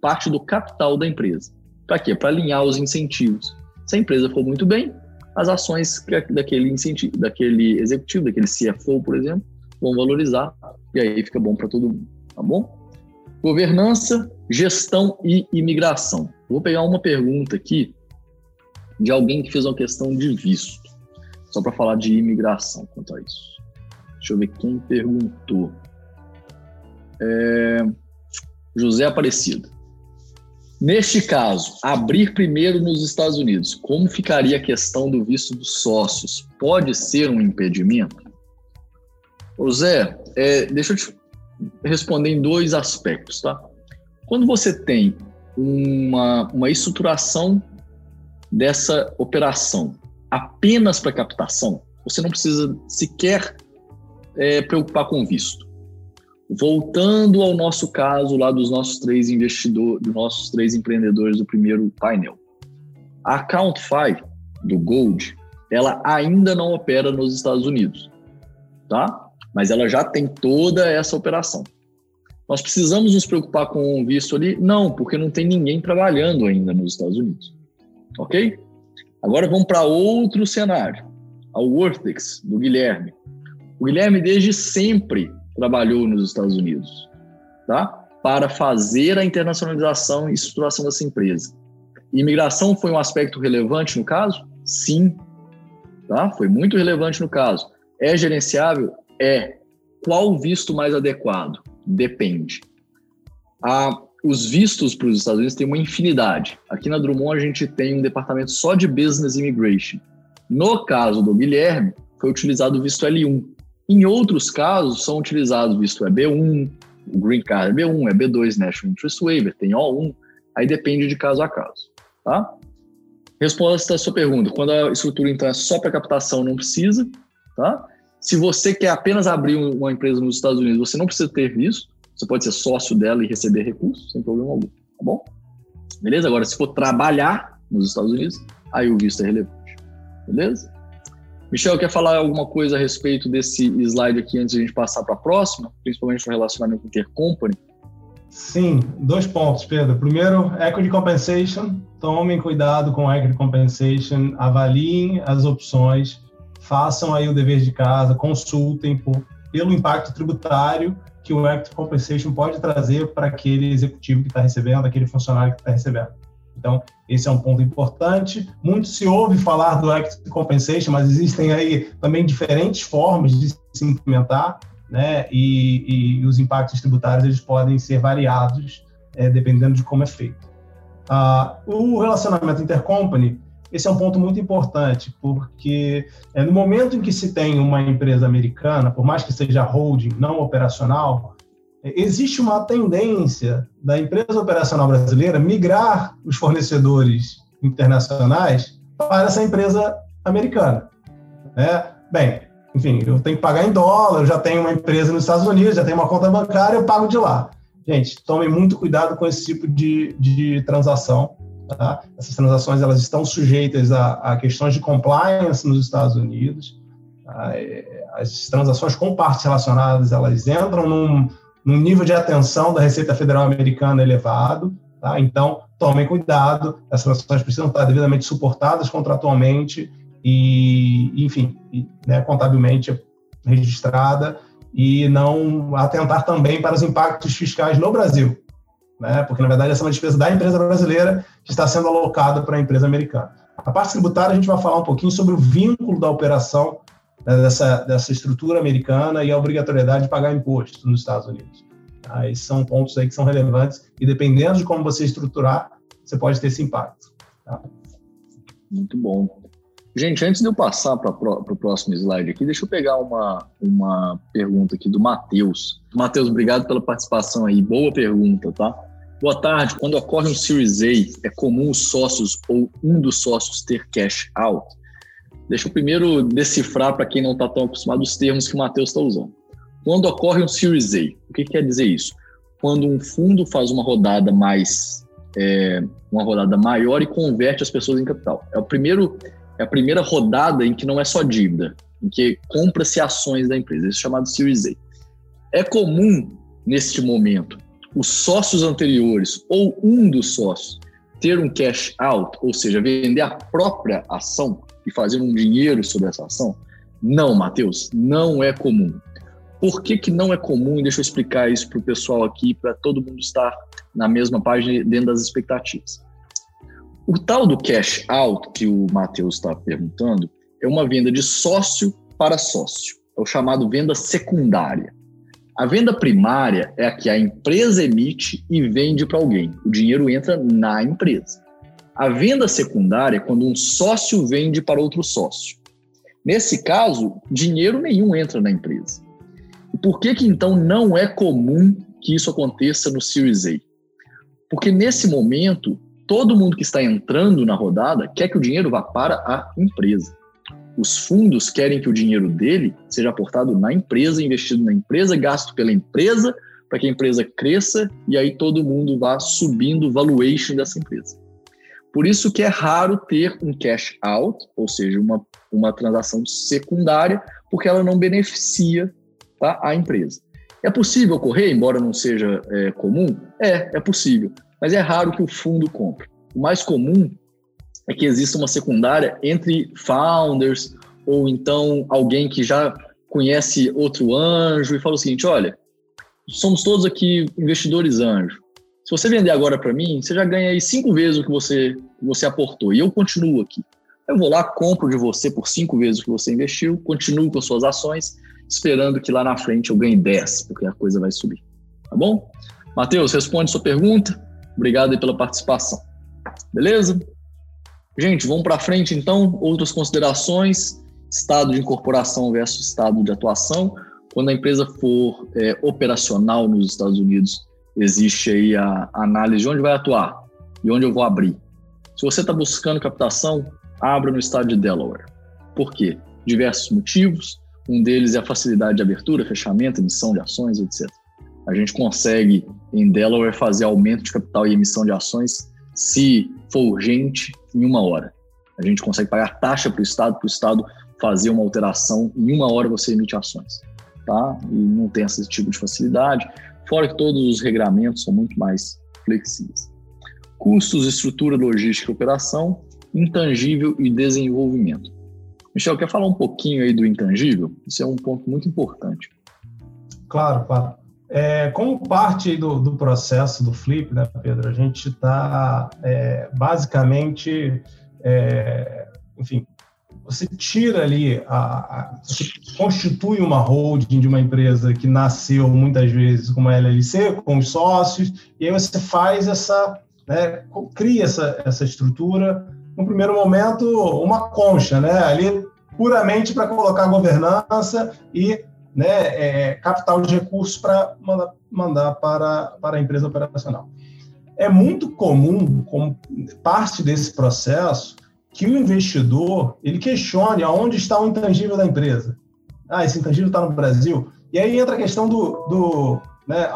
parte do capital da empresa. Para quê? Para alinhar os incentivos. Se a empresa for muito bem, as ações daquele incentivo, daquele executivo, daquele CFO, por exemplo, vão valorizar e aí fica bom para todo mundo, tá bom? Governança, gestão e imigração. Vou pegar uma pergunta aqui de alguém que fez uma questão de visto, só para falar de imigração quanto a isso. Deixa eu ver quem perguntou. É... José Aparecido. Neste caso, abrir primeiro nos Estados Unidos, como ficaria a questão do visto dos sócios? Pode ser um impedimento? José, é, deixa eu te responder em dois aspectos, tá? Quando você tem uma, uma estruturação dessa operação apenas para captação, você não precisa sequer é, preocupar com visto. Voltando ao nosso caso lá dos nossos três investidores, dos nossos três empreendedores do primeiro painel. A Account 5 do Gold, ela ainda não opera nos Estados Unidos, tá? Mas ela já tem toda essa operação. Nós precisamos nos preocupar com o visto ali? Não, porque não tem ninguém trabalhando ainda nos Estados Unidos. Ok? Agora vamos para outro cenário. A Worthex, do Guilherme. O Guilherme, desde sempre, trabalhou nos Estados Unidos, tá? Para fazer a internacionalização e estruturação dessa empresa. Imigração foi um aspecto relevante no caso? Sim. Tá? Foi muito relevante no caso. É gerenciável? É. Qual visto mais adequado? Depende. Ah, os vistos para os Estados Unidos têm uma infinidade. Aqui na Drummond a gente tem um departamento só de Business Immigration. No caso do Guilherme, foi utilizado o visto L1. Em outros casos, são utilizados o visto EB1, o Green Card é B1, é B2, National Interest Waiver, tem O1, aí depende de caso a caso. Tá? Resposta à sua pergunta: quando a estrutura então é só para captação, não precisa. Tá? Se você quer apenas abrir uma empresa nos Estados Unidos, você não precisa ter visto. Você pode ser sócio dela e receber recursos, sem problema algum. Tá bom? Beleza? Agora, se for trabalhar nos Estados Unidos, aí o visto é relevante. Beleza? Michel, quer falar alguma coisa a respeito desse slide aqui antes de a gente passar para a próxima, principalmente no relacionamento intercompany? Sim, dois pontos, Pedro. Primeiro, equity compensation. Tomem cuidado com equity compensation, avaliem as opções, façam aí o dever de casa, consultem por, pelo impacto tributário que o equity compensation pode trazer para aquele executivo que está recebendo, aquele funcionário que está recebendo. Então, esse é um ponto importante. Muito se ouve falar do equity compensation, mas existem aí também diferentes formas de se implementar né? E, e os impactos tributários eles podem ser variados é, dependendo de como é feito. Ah, o relacionamento intercompany esse é um ponto muito importante, porque é, no momento em que se tem uma empresa americana, por mais que seja holding, não operacional, é, existe uma tendência da empresa operacional brasileira migrar os fornecedores internacionais para essa empresa americana. Né? Bem, enfim, eu tenho que pagar em dólar, eu já tenho uma empresa nos Estados Unidos, já tenho uma conta bancária, eu pago de lá. Gente, tomem muito cuidado com esse tipo de, de transação. Tá? Essas transações elas estão sujeitas a, a questões de compliance nos Estados Unidos. Tá? É, as transações com partes relacionadas elas entram num, num nível de atenção da Receita Federal Americana elevado. Tá? Então, tomem cuidado, essas transações precisam estar devidamente suportadas contratualmente e, enfim, né, contabilmente registrada e não atentar também para os impactos fiscais no Brasil, né, porque na verdade essa é uma despesa da empresa brasileira que está sendo alocada para a empresa americana. A parte tributária a gente vai falar um pouquinho sobre o vínculo da operação né, dessa, dessa estrutura americana e a obrigatoriedade de pagar imposto nos Estados Unidos. Tá? Esses são pontos aí que são relevantes e dependendo de como você estruturar, você pode ter esse impacto. Tá? Muito bom. Gente, antes de eu passar para o próximo slide aqui, deixa eu pegar uma, uma pergunta aqui do Matheus. Matheus, obrigado pela participação aí. Boa pergunta, tá? Boa tarde. Quando ocorre um Series A, é comum os sócios ou um dos sócios ter cash out? Deixa eu primeiro decifrar para quem não está tão acostumado os termos que o Matheus está usando. Quando ocorre um Series A, o que quer dizer isso? Quando um fundo faz uma rodada mais, é, uma rodada maior e converte as pessoas em capital. É o primeiro é a primeira rodada em que não é só dívida, em que compra-se ações da empresa, isso é chamado Series A. É comum, neste momento, os sócios anteriores ou um dos sócios ter um cash out, ou seja, vender a própria ação e fazer um dinheiro sobre essa ação? Não, Matheus, não é comum. Por que, que não é comum? Deixa eu explicar isso para o pessoal aqui, para todo mundo estar na mesma página dentro das expectativas. O tal do cash out que o Matheus está perguntando é uma venda de sócio para sócio. É o chamado venda secundária. A venda primária é a que a empresa emite e vende para alguém. O dinheiro entra na empresa. A venda secundária é quando um sócio vende para outro sócio. Nesse caso, dinheiro nenhum entra na empresa. Por que que então não é comum que isso aconteça no Series A? Porque nesse momento todo mundo que está entrando na rodada quer que o dinheiro vá para a empresa. Os fundos querem que o dinheiro dele seja aportado na empresa, investido na empresa, gasto pela empresa, para que a empresa cresça e aí todo mundo vá subindo o valuation dessa empresa. Por isso que é raro ter um cash out, ou seja, uma, uma transação secundária, porque ela não beneficia tá, a empresa. É possível ocorrer, embora não seja é, comum? É, é possível, mas é raro que o fundo compre. O mais comum é que exista uma secundária entre founders ou então alguém que já conhece outro anjo e fala o seguinte: olha, somos todos aqui investidores anjo. Se você vender agora para mim, você já ganha aí cinco vezes o que você, você aportou e eu continuo aqui. Eu vou lá, compro de você por cinco vezes o que você investiu, continuo com as suas ações, esperando que lá na frente eu ganhe 10, porque a coisa vai subir. Tá bom? Matheus, responde sua pergunta. Obrigado pela participação. Beleza? Gente, vamos para frente então. Outras considerações: estado de incorporação versus estado de atuação. Quando a empresa for é, operacional nos Estados Unidos, existe aí a análise de onde vai atuar e onde eu vou abrir. Se você está buscando captação, abra no estado de Delaware. Por quê? Diversos motivos. Um deles é a facilidade de abertura, fechamento, emissão de ações, etc. A gente consegue, em Delaware, fazer aumento de capital e emissão de ações se for urgente, em uma hora. A gente consegue pagar taxa para o Estado, para o Estado fazer uma alteração, em uma hora você emite ações. Tá? E não tem esse tipo de facilidade, fora que todos os regramentos são muito mais flexíveis. Custos, estrutura, logística e operação, intangível e desenvolvimento. Michel, quer falar um pouquinho aí do intangível? Isso é um ponto muito importante. Claro, claro. É, como parte do, do, processo do Flip, né, Pedro, a gente está é, basicamente, é, enfim, você tira ali, a, a, você constitui uma holding de uma empresa que nasceu muitas vezes com uma LLC, com os sócios, e aí você faz essa, né, cria essa, essa estrutura, no primeiro momento, uma concha, né, ali puramente para colocar governança e né, é, capital de recursos para mandar, mandar para, para a empresa operacional. É muito comum, como parte desse processo, que o investidor ele questione aonde está o intangível da empresa. Ah, esse intangível está no Brasil. E aí entra a questão do, do né,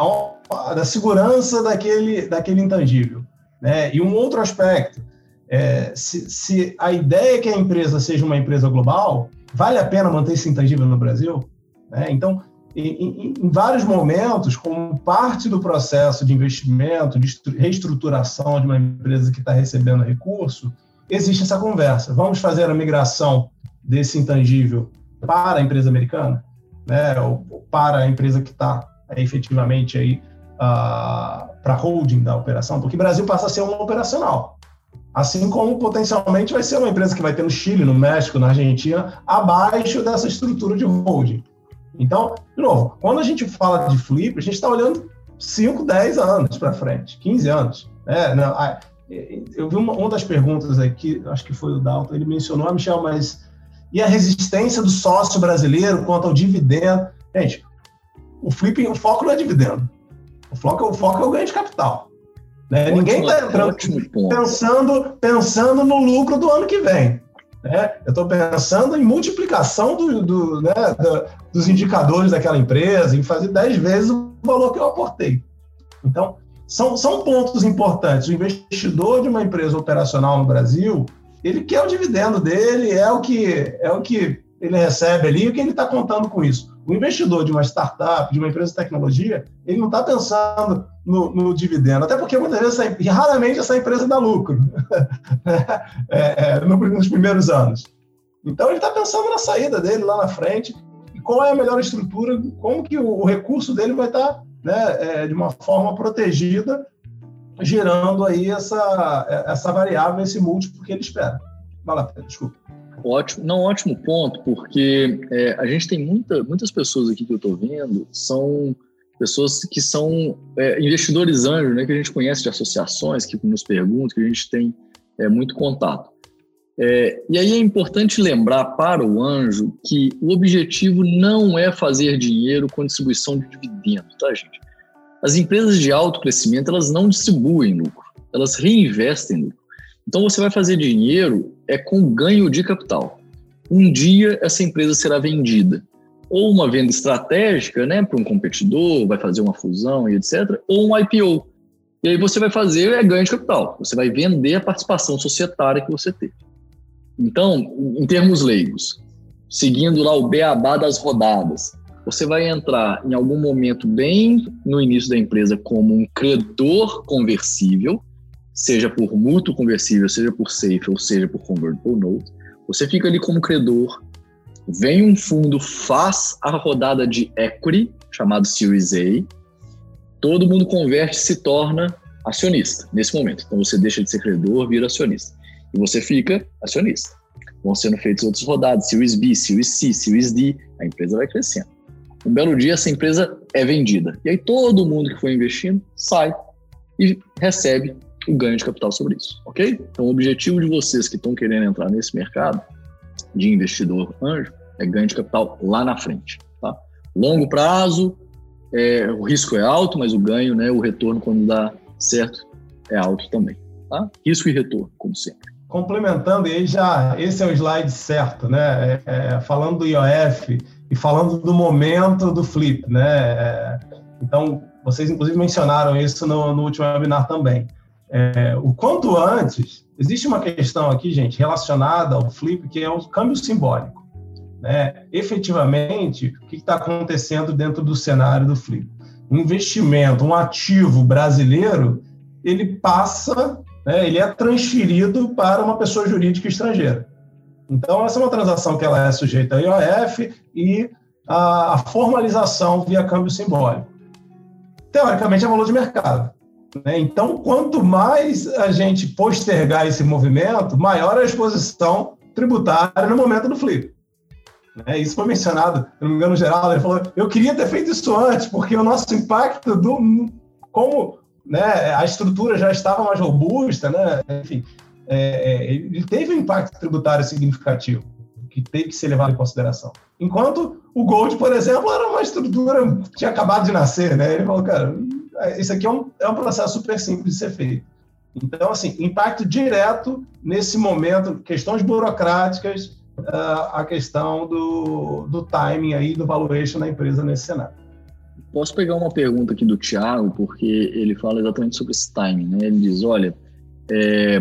da segurança daquele, daquele intangível. Né? E um outro aspecto, é, se, se a ideia é que a empresa seja uma empresa global, vale a pena manter esse intangível no Brasil? Né? Então, em, em, vários momentos, como parte do processo de investimento, de reestruturação de uma empresa que está recebendo recurso, existe essa conversa. Vamos fazer a migração desse intangível para a empresa americana, né? ou para a empresa que está efetivamente aí uh, para holding da operação, porque o Brasil passa a ser uma operacional. Assim como potencialmente vai ser uma empresa que vai ter no Chile, no México, na Argentina, abaixo dessa estrutura de holding. Então, de novo, quando a gente fala de flip, a gente está olhando 5, 10 anos para frente, 15 anos. É, não, eu vi uma, uma, das perguntas aqui, acho que foi o Dalton, ele mencionou, ah, Michel, mas e a resistência do sócio brasileiro quanto ao dividendo? Gente, o flipping, o foco não é dividendo. O foco, o foco é o ganho de capital. Né? Ninguém está entrando pensando, pensando no lucro do ano que vem. Né? Eu estou pensando em multiplicação do, do, né, do, dos indicadores daquela empresa, em fazer 10 vezes o valor que eu aportei. Então, são, são pontos importantes. O investidor de uma empresa operacional no Brasil, ele quer o dividendo dele, é o que, é o que ele recebe ali, o que ele está contando com isso. O investidor de uma startup, de uma empresa de tecnologia, ele não está pensando no, no, dividendo, até porque muitas vezes, raramente essa empresa dá lucro [LAUGHS] é, é, nos primeiros anos. Então ele está pensando na saída dele lá na frente e qual é a melhor estrutura, como que o, o recurso dele vai estar tá, né, é, de uma forma protegida, gerando aí essa, essa variável, esse múltiplo que ele espera. Vai lá, desculpa. Ótimo, não, ótimo ponto, porque é, a gente tem muita, muitas pessoas aqui que eu estou vendo, são pessoas que são é, investidores anjos, né, que a gente conhece de associações, que nos perguntam, que a gente tem é, muito contato. É, e aí é importante lembrar para o anjo que o objetivo não é fazer dinheiro com distribuição de dividendo, tá, gente? As empresas de alto crescimento, elas não distribuem lucro, elas reinvestem lucro. Então você vai fazer dinheiro é com ganho de capital. Um dia essa empresa será vendida ou uma venda estratégica né, para um competidor, vai fazer uma fusão e etc., ou um IPO. E aí você vai fazer é ganho de capital. Você vai vender a participação societária que você teve. Então, em termos leigos, seguindo lá o beabá das rodadas, você vai entrar em algum momento bem no início da empresa como um credor conversível, seja por mútuo conversível, seja por safe ou seja por convertible note. Você fica ali como credor, vem um fundo, faz a rodada de equity, chamado Series A, todo mundo converte se torna acionista nesse momento. Então você deixa de ser credor, vira acionista. E você fica acionista. Vão sendo feitas outras rodadas, Series B, Series C, Series D, a empresa vai crescendo. Um belo dia essa empresa é vendida. E aí todo mundo que foi investindo sai e recebe o ganho de capital sobre isso, ok? Então o objetivo de vocês que estão querendo entrar nesse mercado de investidor anjo é ganho de capital lá na frente, tá? Longo prazo, é, o risco é alto, mas o ganho, né, o retorno quando dá certo é alto também, tá? Risco e retorno, como sempre. Complementando, aí já, esse é o slide certo, né? É, é, falando do IOF e falando do momento do flip, né? É, então, vocês inclusive mencionaram isso no, no último webinar também. É, o quanto antes, existe uma questão aqui, gente, relacionada ao flip, que é o câmbio simbólico. Né? Efetivamente, o que está acontecendo dentro do cenário do flip? Um investimento, um ativo brasileiro, ele passa, né, ele é transferido para uma pessoa jurídica estrangeira. Então, essa é uma transação que ela é sujeita a IOF e a, a formalização via câmbio simbólico. Teoricamente, é valor de mercado. Né? Então, quanto mais a gente postergar esse movimento, maior a exposição tributária no momento do flip. Né? Isso foi mencionado, se não me engano, geral, ele falou, eu queria ter feito isso antes, porque o nosso impacto, do, como né, a estrutura já estava mais robusta, né? enfim, é, é, ele teve um impacto tributário significativo, teve que ser levado em consideração. Enquanto o Gold, por exemplo, era uma estrutura que tinha acabado de nascer, né? Ele falou, cara, isso aqui é um, é um processo super simples de ser feito. Então, assim, impacto direto nesse momento, questões burocráticas, uh, a questão do, do timing aí, do valuation da empresa nesse cenário. Posso pegar uma pergunta aqui do Thiago, porque ele fala exatamente sobre esse timing, né? Ele diz, olha, é,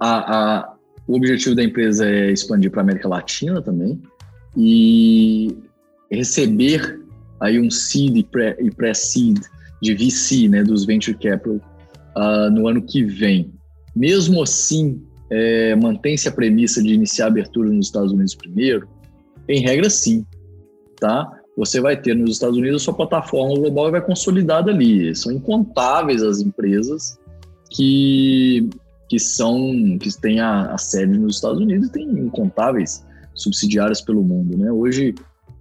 a, a, o objetivo da empresa é expandir para a América Latina também e receber aí um seed e pré-seed de VC, né, dos venture capital uh, no ano que vem. Mesmo assim, é, mantém-se a premissa de iniciar a abertura nos Estados Unidos primeiro? Em regra, sim, tá? Você vai ter nos Estados Unidos a sua plataforma global e vai consolidada ali. São incontáveis as empresas que, que são que têm a, a sede nos Estados Unidos e tem incontáveis subsidiárias pelo mundo, né? Hoje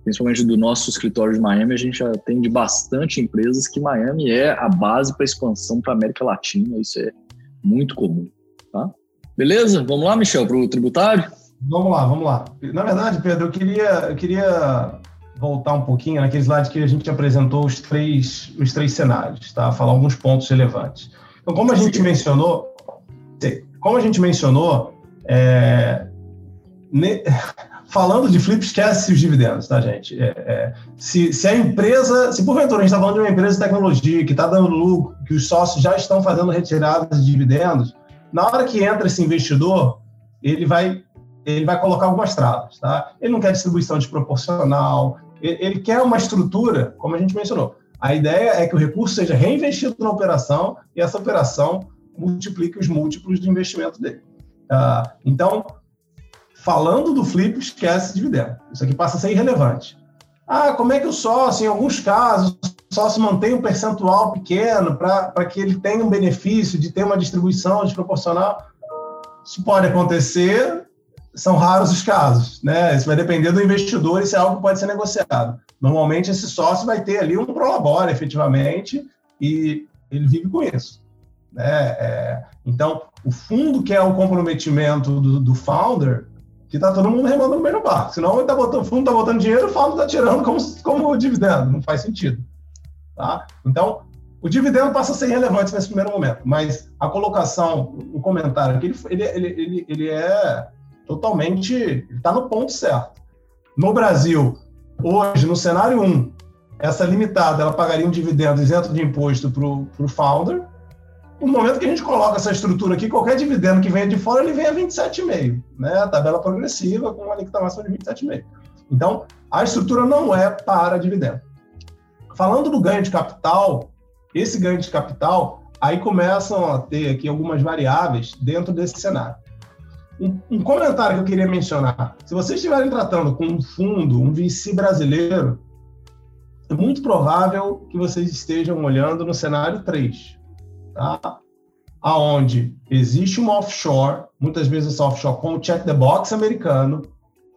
principalmente do nosso escritório de Miami, a gente já atende bastante empresas que Miami é a base para expansão para a América Latina, isso é muito comum, tá? Beleza? Vamos lá, Michel, para o tributário? Vamos lá, vamos lá. Na verdade, Pedro, eu queria, eu queria voltar um pouquinho naquele slide que a gente apresentou os três, os três cenários, tá? Falar alguns pontos relevantes. Então, como a gente mencionou, como a gente mencionou, é, ne, [LAUGHS] falando de flip, esquece os dividendos, tá, gente? É, é, se, se a empresa, se porventura a gente está falando de uma empresa de tecnologia que está dando lucro, que os sócios já estão fazendo retiradas de dividendos, na hora que entra esse investidor, ele vai, ele vai colocar algumas travas, tá? Ele não quer distribuição desproporcional, ele, ele quer uma estrutura, como a gente mencionou. A ideia é que o recurso seja reinvestido na operação e essa operação multiplique os múltiplos de investimento dele. Uh, então, falando do flip, esquece dividendo. Isso aqui passa a ser irrelevante. Ah, como é que o sócio, em alguns casos, o sócio mantém um percentual pequeno para que ele tenha um benefício de ter uma distribuição desproporcional? Isso pode acontecer, são raros os casos, né? Isso vai depender do investidor se é algo que pode ser negociado. Normalmente, esse sócio vai ter ali um prolabore, efetivamente, e ele vive com isso. Né? É, então, o fundo que é o comprometimento do, do founder, que está todo mundo remando no mesmo barco. Senão ele tá botando, o fundo está botando dinheiro, o fundo está tirando como, como dividendo. Não faz sentido. Tá? Então, o dividendo passa a ser irrelevante nesse primeiro momento, mas a colocação, o comentário aqui, ele, ele, ele, ele é totalmente. Está no ponto certo. No Brasil, hoje, no cenário 1, essa limitada ela pagaria um dividendo isento de imposto para o founder. No momento que a gente coloca essa estrutura aqui, qualquer dividendo que venha de fora, ele vem a 27,5, né? A tabela progressiva com uma máxima de 27,5. Então, a estrutura não é para dividendo. Falando do ganho de capital, esse ganho de capital, aí começam a ter aqui algumas variáveis dentro desse cenário. Um, um comentário que eu queria mencionar: se vocês estiverem tratando com um fundo, um VC brasileiro, é muito provável que vocês estejam olhando no cenário 3, tá? aonde existe uma offshore, muitas vezes essa offshore com o check the box americano,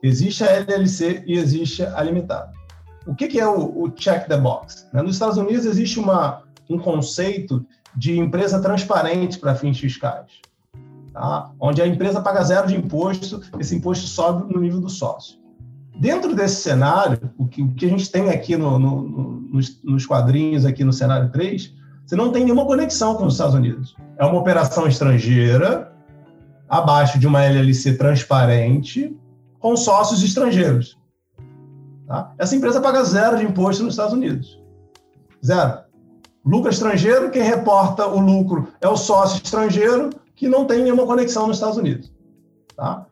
existe a LLC e existe a limitada. O que, que é o, o, check the box? Né? Nos Estados Unidos existe uma, um conceito de empresa transparente para fins fiscais, tá? onde a empresa paga zero de imposto, esse imposto sobe no nível do sócio. Dentro desse cenário, o que, o que a gente tem aqui no, no, no, nos, nos quadrinhos, aqui no cenário 3, você não tem nenhuma conexão com os Estados Unidos. É uma operação estrangeira, abaixo de uma LLC transparente, com sócios estrangeiros. Tá? Essa empresa paga zero de imposto nos Estados Unidos. Zero. Lucro estrangeiro, quem reporta o lucro é o sócio estrangeiro, que não tem nenhuma conexão nos Estados Unidos. Tá?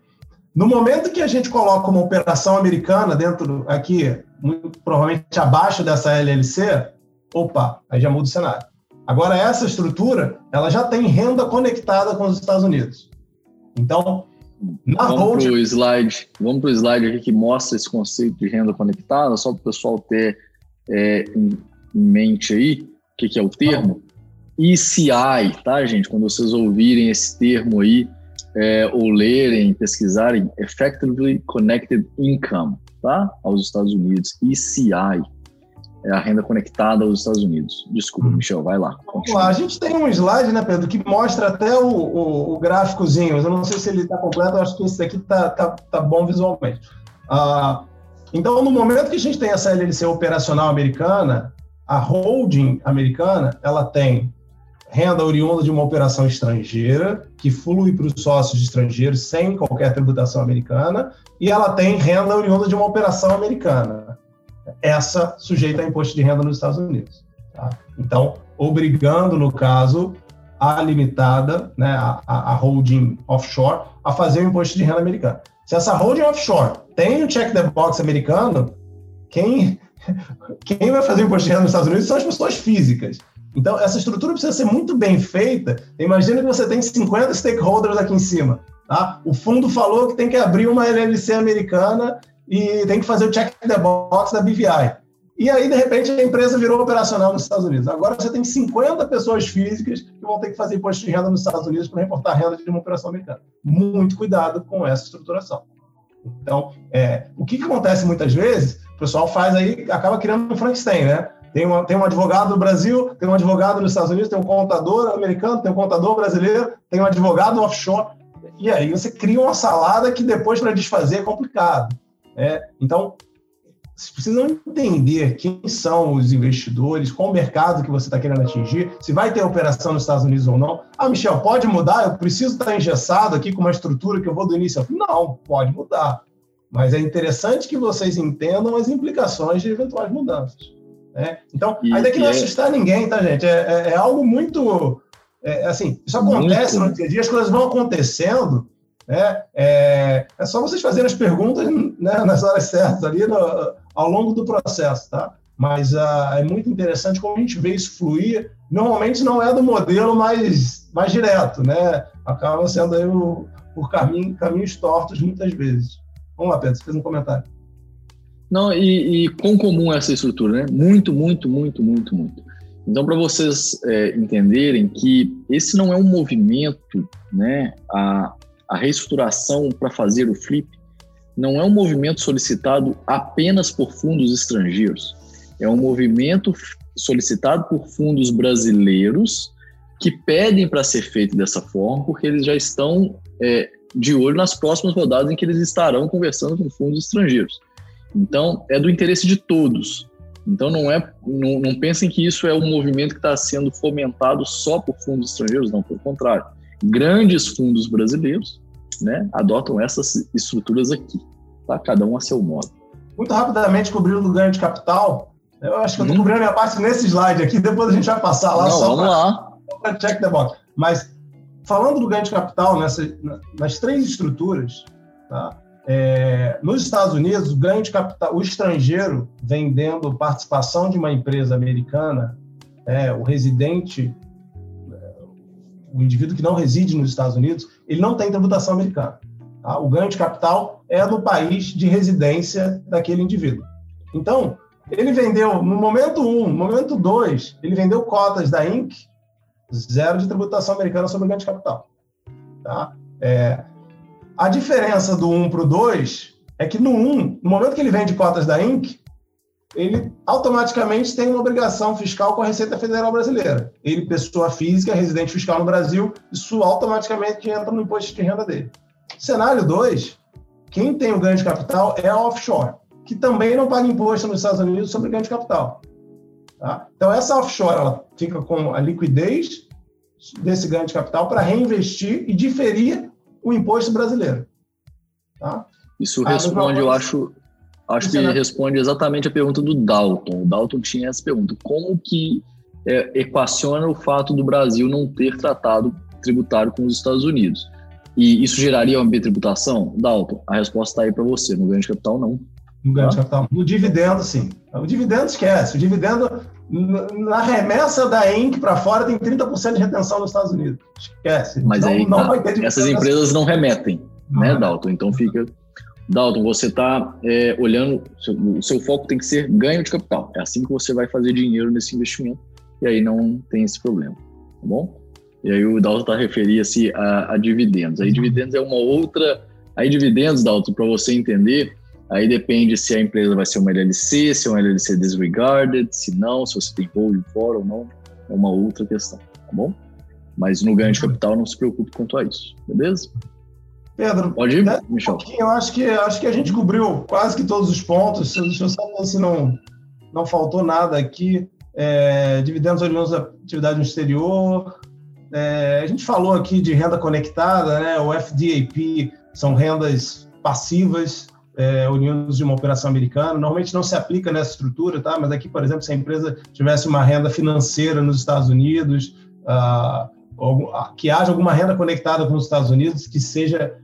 No momento que a gente coloca uma operação americana dentro aqui, muito, provavelmente abaixo dessa LLC, opa, aí já muda o cenário. Agora essa estrutura, ela já tem renda conectada com os Estados Unidos. Então, na vamos para o slide, vamos para o slide aqui que mostra esse conceito de renda conectada, só para o pessoal ter é, em, mente aí o que, que é o termo. ECI, tá, gente? Quando vocês ouvirem esse termo aí, é, ou lerem, pesquisarem, Effectively Connected Income, tá? Aos Estados Unidos, ECI, é a renda conectada aos Estados Unidos. Desculpa, hum. Michel, vai lá. Vamos lá. A gente tem um slide, né, Pedro, que mostra até o, o, o gráficozinho. Eu não sei se ele está completo, eu acho que esse aqui está tá, tá bom visualmente. Ah, então, no momento que a gente tem essa LLC operacional americana, a holding americana, ela tem renda oriunda de uma operação estrangeira, que flui para os sócios estrangeiros sem qualquer tributação americana, e ela tem renda oriunda de uma operação americana. Essa sujeita a imposto de renda nos Estados Unidos. Tá? Então, obrigando, no caso, a limitada, né, a, a holding offshore, a fazer o imposto de renda americano. Se essa holding offshore tem o check the box americano, quem, quem vai fazer o imposto de renda nos Estados Unidos são as pessoas físicas. Então, essa estrutura precisa ser muito bem feita. Imagina que você tem 50 stakeholders aqui em cima. Tá? O fundo falou que tem que abrir uma LLC americana e tem que fazer o check the box da BVI. E aí, de repente, a empresa virou operacional nos Estados Unidos. Agora você tem 50 pessoas físicas que vão ter que fazer imposto de renda nos Estados Unidos para reportar renda de uma operação americana. Muito cuidado com essa estruturação. Então, é, o que, que acontece muitas vezes? O pessoal faz aí, acaba criando um Frankenstein, né? Tem, uma, tem um advogado no Brasil, tem um advogado nos Estados Unidos, tem um contador americano, tem um contador brasileiro, tem um advogado offshore. E aí você cria uma salada que depois para desfazer é complicado. Né? Então, vocês precisam entender quem são os investidores, qual o mercado que você está querendo atingir, se vai ter operação nos Estados Unidos ou não. Ah, Michel, pode mudar? Eu preciso estar engessado aqui com uma estrutura que eu vou do início ao fim? Não, pode mudar. Mas é interessante que vocês entendam as implicações de eventuais mudanças. Né? Então, e, ainda que não é... assustar ninguém, tá, gente? É, é, é algo muito. É, assim, isso acontece muito... no dia a dia, as coisas vão acontecendo. Né? É, é só vocês fazerem as perguntas né, nas horas certas ali no, ao longo do processo, tá? Mas uh, é muito interessante como a gente vê isso fluir. Normalmente não é do modelo mais, mais direto, né? Acaba sendo aí o, por caminho, caminhos tortos muitas vezes. Vamos lá, Pedro, você fez um comentário. Não, e, e quão comum é essa estrutura, né? Muito, muito, muito, muito, muito. Então, para vocês é, entenderem que esse não é um movimento, né? A, a reestruturação para fazer o flip não é um movimento solicitado apenas por fundos estrangeiros. É um movimento solicitado por fundos brasileiros que pedem para ser feito dessa forma, porque eles já estão é, de olho nas próximas rodadas em que eles estarão conversando com fundos estrangeiros. Então, é do interesse de todos. Então, não é, não, não pensem que isso é um movimento que está sendo fomentado só por fundos estrangeiros, não, pelo contrário. Grandes fundos brasileiros né, adotam essas estruturas aqui, tá? cada um a seu modo. Muito rapidamente, cobrindo o ganho de capital, Eu acho que eu estou hum. cobrindo a minha parte nesse slide aqui, depois a gente vai passar lá Não, só para check the box. Mas falando do ganho de capital nessa, nas três estruturas, tá? É, nos Estados Unidos, o ganho de capital, o estrangeiro vendendo participação de uma empresa americana, é, o residente, o indivíduo que não reside nos Estados Unidos, ele não tem tributação americana. Tá? O ganho de capital é no país de residência daquele indivíduo. Então, ele vendeu, no momento 1, um, no momento 2, ele vendeu cotas da Inc., zero de tributação americana sobre o ganho de capital. Tá? É, a diferença do 1 para o 2 é que no 1, no momento que ele vende cotas da Inc., ele automaticamente tem uma obrigação fiscal com a Receita Federal Brasileira. Ele, pessoa física, residente fiscal no Brasil, isso automaticamente entra no imposto de renda dele. Cenário 2, quem tem o ganho de capital é a offshore que também não paga imposto nos Estados Unidos sobre ganho de capital. Tá? Então, essa offshore ela fica com a liquidez desse ganho de capital para reinvestir e diferir o imposto brasileiro. Tá? Isso ah, responde, eu acho, acho que responde exatamente a pergunta do Dalton. O Dalton tinha essa pergunta: como que é, equaciona o fato do Brasil não ter tratado tributário com os Estados Unidos? E isso geraria uma bitributação? Dalton, a resposta está aí para você. No ganho de capital, não. No ganho de capital. No dividendo, sim. O dividendo esquece. O dividendo, na remessa da Inc. para fora, tem 30% de retenção nos Estados Unidos. Esquece. Mas não, aí, não tá. essas empresas não remetem, não né, Dalton? Então fica. Dalton, você está é, olhando, o seu foco tem que ser ganho de capital. É assim que você vai fazer dinheiro nesse investimento. E aí não tem esse problema. Tá bom? E aí o Dalton está referia-se a, a dividendos. Aí dividendos é uma outra. Aí dividendos, Dalton, para você entender, Aí depende se a empresa vai ser uma LLC, se é uma LLC disregarded, se não, se você tem holding fora ou não, é uma outra questão, tá bom? Mas no ganho de capital não se preocupe quanto a isso, beleza? Pedro, pode ir, Michel? Eu acho que acho que a gente cobriu quase que todos os pontos. Deixa eu só ver se não não faltou nada aqui. É, dividendos oriundos da atividade no exterior. É, a gente falou aqui de renda conectada, né? O FDAP são rendas passivas é, oriundos de uma operação americana. Normalmente não se aplica nessa estrutura, tá? Mas aqui, por exemplo, se a empresa tivesse uma renda financeira nos Estados Unidos, ah, que haja alguma renda conectada com os Estados Unidos que seja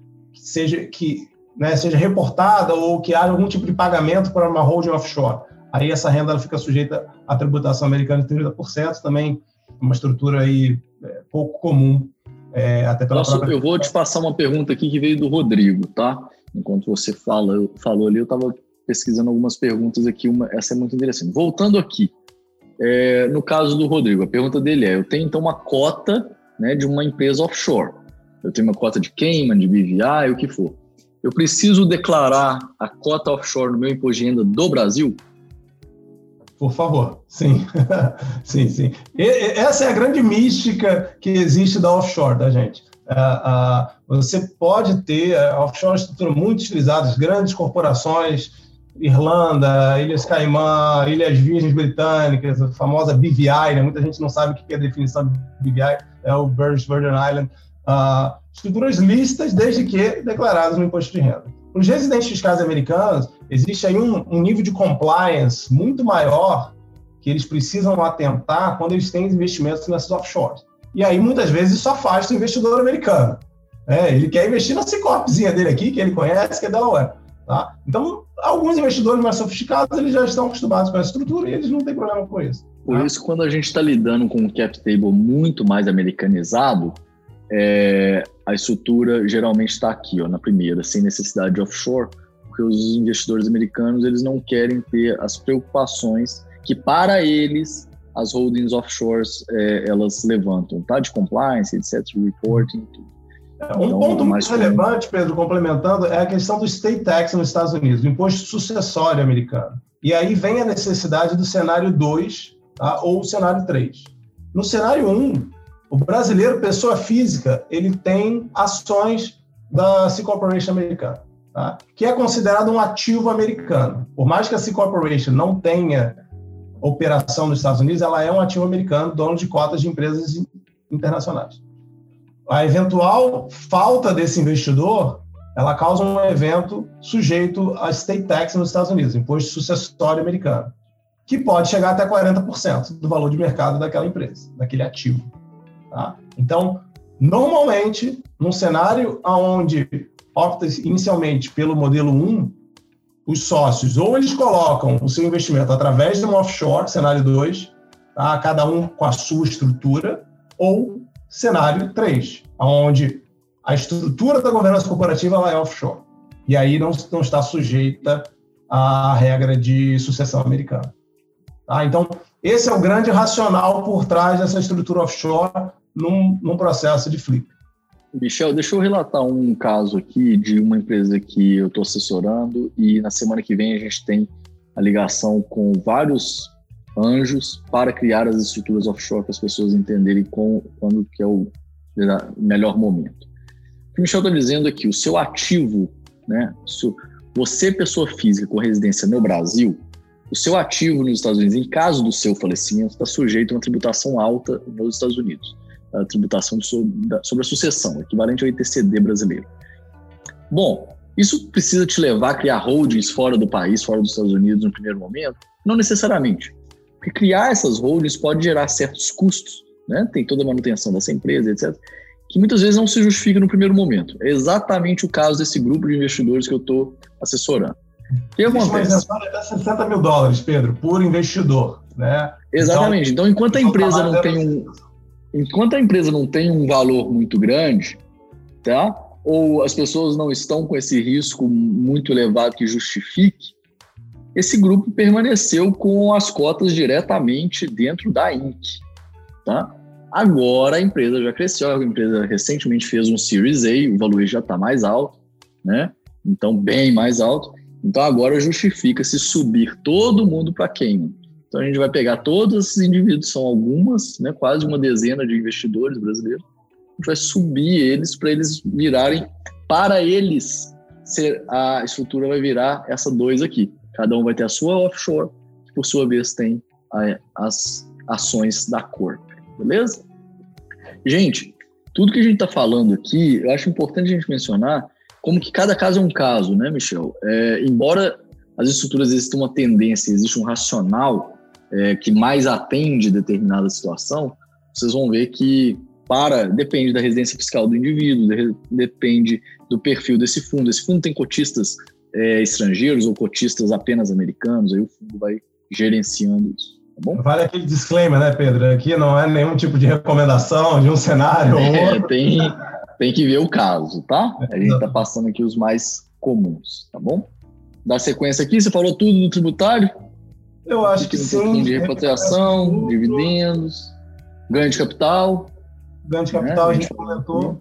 seja que né, seja reportada ou que haja algum tipo de pagamento para uma holding offshore. Aí essa renda ela fica sujeita à tributação americana de 30%, também uma estrutura aí é, pouco comum. É, até pela Nossa, própria... Eu vou te passar uma pergunta aqui que veio do Rodrigo, tá? Enquanto você fala, falou ali, eu estava pesquisando algumas perguntas aqui, uma, essa é muito interessante. Voltando aqui, é, no caso do Rodrigo, a pergunta dele é: eu tenho então uma cota né, de uma empresa offshore. Eu tenho uma cota de Cayman, de BVI, o que for. Eu preciso declarar a cota offshore no meu imposto de renda do Brasil? Por favor, sim, [LAUGHS] sim, sim. E, essa é a grande mística que existe da offshore, da gente. Uh, uh, você pode ter uh, offshore estrutura muito utilizadas, grandes corporações, Irlanda, Ilhas Caimã, Ilhas Virgens Britânicas, a famosa BVI, né? muita gente não sabe o que é a definição de BVI, é o British Virgin Island. Uh, estruturas lícitas, desde que declaradas no imposto de renda. Para os residentes fiscais americanos, existe aí um, um nível de compliance muito maior que eles precisam atentar quando eles têm investimentos nessas offshores. E aí, muitas vezes, isso afasta o investidor americano. É, ele quer investir na Cicorpzinha dele aqui, que ele conhece, que é Delaware. Tá? Então, alguns investidores mais sofisticados, eles já estão acostumados com essa estrutura e eles não têm problema com isso. Por tá? isso, quando a gente está lidando com um cap table muito mais americanizado, é, a estrutura geralmente está aqui, ó, na primeira, sem necessidade de offshore, porque os investidores americanos eles não querem ter as preocupações que para eles as holdings offshores é, elas levantam, tá? De compliance, etc, reporting, tudo. É, um então, ponto muito relevante, Pedro, complementando, é a questão do state tax nos Estados Unidos, do imposto sucessório americano. E aí vem a necessidade do cenário 2 tá? ou o cenário 3. No cenário 1, um, o brasileiro, pessoa física, ele tem ações da C Corporation americana, tá? que é considerado um ativo americano. Por mais que a C Corporation não tenha operação nos Estados Unidos, ela é um ativo americano, dono de cotas de empresas internacionais. A eventual falta desse investidor, ela causa um evento sujeito a state tax nos Estados Unidos, imposto sucessório americano, que pode chegar até 40% do valor de mercado daquela empresa, daquele ativo. Tá? Então, normalmente, num cenário onde opta inicialmente pelo modelo 1, os sócios ou eles colocam o seu investimento através de um offshore, cenário 2, tá? cada um com a sua estrutura, ou cenário 3, onde a estrutura da governança corporativa é offshore. E aí não, não está sujeita à regra de sucessão americana. Tá? Então, esse é o grande racional por trás dessa estrutura offshore num, num processo de flip. Michel, deixa eu relatar um caso aqui de uma empresa que eu estou assessorando e na semana que vem a gente tem a ligação com vários anjos para criar as estruturas offshore para as pessoas entenderem com, quando que é o melhor momento. O que o Michel está dizendo aqui, o seu ativo, né, você pessoa física com residência no Brasil, o seu ativo nos Estados Unidos, em caso do seu falecimento, está sujeito a uma tributação alta nos Estados Unidos a tributação sobre a sucessão, equivalente ao ITCD brasileiro. Bom, isso precisa te levar a criar holdings fora do país, fora dos Estados Unidos no primeiro momento? Não necessariamente. Porque criar essas holdings pode gerar certos custos, né? tem toda a manutenção dessa empresa, etc., que muitas vezes não se justifica no primeiro momento. É exatamente o caso desse grupo de investidores que eu estou assessorando. O que acontece? Uma isenção de 60 mil dólares, Pedro, por investidor. Né? Exatamente. Então, então enquanto a empresa não tem um enquanto a empresa não tem um valor muito grande, tá? Ou as pessoas não estão com esse risco muito elevado que justifique, esse grupo permaneceu com as cotas diretamente dentro da Inc. Tá? Agora a empresa já cresceu, a empresa recentemente fez um Series A, o valor já está mais alto, né? Então, bem mais alto. Então, agora justifica se subir todo mundo para Cayman. Então a gente vai pegar todos esses indivíduos, são algumas, né, quase uma dezena de investidores brasileiros, a gente vai subir eles para eles virarem, para eles, ser, a estrutura vai virar essa dois aqui. Cada um vai ter a sua offshore, que por sua vez tem a, as ações da cor, beleza? Gente, tudo que a gente está falando aqui, eu acho importante a gente mencionar como que cada caso é um caso, né, Michel? É, embora as estruturas existam uma tendência, existe um racional, é, que mais atende determinada situação, vocês vão ver que para depende da residência fiscal do indivíduo, de, depende do perfil desse fundo. Esse fundo tem cotistas é, estrangeiros ou cotistas apenas americanos, aí o fundo vai gerenciando isso. Tá bom? Vale aquele disclaimer, né, Pedro? Aqui não é nenhum tipo de recomendação de um cenário ou é, outro. Tem, tem que ver o caso, tá? A gente está passando aqui os mais comuns, tá bom? Da sequência aqui, você falou tudo do tributário? Eu acho que, sim. De repatriação, dividendos, ganho de capital. Ganho de capital né? a gente comentou.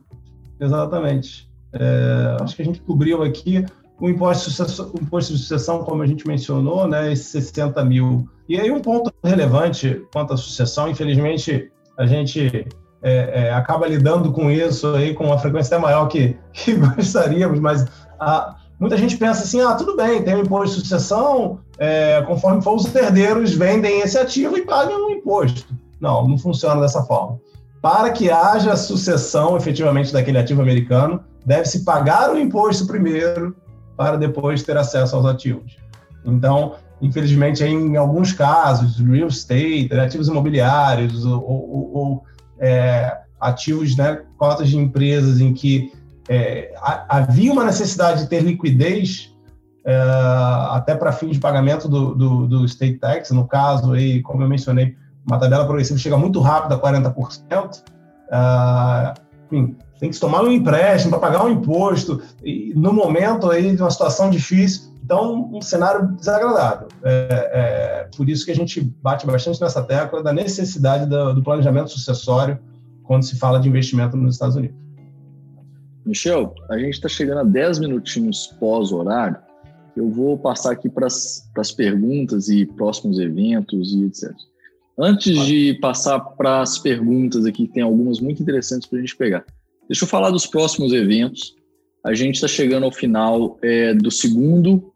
Exatamente. É, acho que a gente cobriu aqui o imposto de, sucessão, imposto de sucessão, como a gente mencionou, né, esses 60 mil. E aí um ponto relevante quanto à sucessão, infelizmente, a gente é, é, acaba lidando com isso aí com uma frequência até maior que, [LAUGHS] que gostaríamos, mas a, muita gente pensa assim, ah, tudo bem, tem um imposto de sucessão, é, conforme for, os herdeiros vendem esse ativo e pagam um imposto. Não, não funciona dessa forma. Para que haja sucessão efetivamente daquele ativo americano, deve-se pagar o imposto primeiro para depois ter acesso aos ativos. Então, infelizmente, em alguns casos, real estate, ativos imobiliários ou, ou, ou é, ativos, né, cotas de empresas em que é, havia uma necessidade de ter liquidez é, até para fins de pagamento do, do, do, state tax, no caso, aí, como eu mencionei, uma tabela progressiva chega muito rápido a 40%, é, enfim, tem que se tomar um empréstimo para pagar um imposto, e no momento aí de uma situação difícil, então um cenário desagradável. É, é, por isso que a gente bate bastante nessa tecla da necessidade do, do planejamento sucessório quando se fala de investimento nos Estados Unidos. Michel, a gente está chegando a 10 minutinhos pós-horário. Eu vou passar aqui para as perguntas e próximos eventos e etc. Antes de passar para as perguntas aqui, tem algumas muito interessantes para a gente pegar. Deixa eu falar dos próximos eventos. A gente está chegando ao final é, do segundo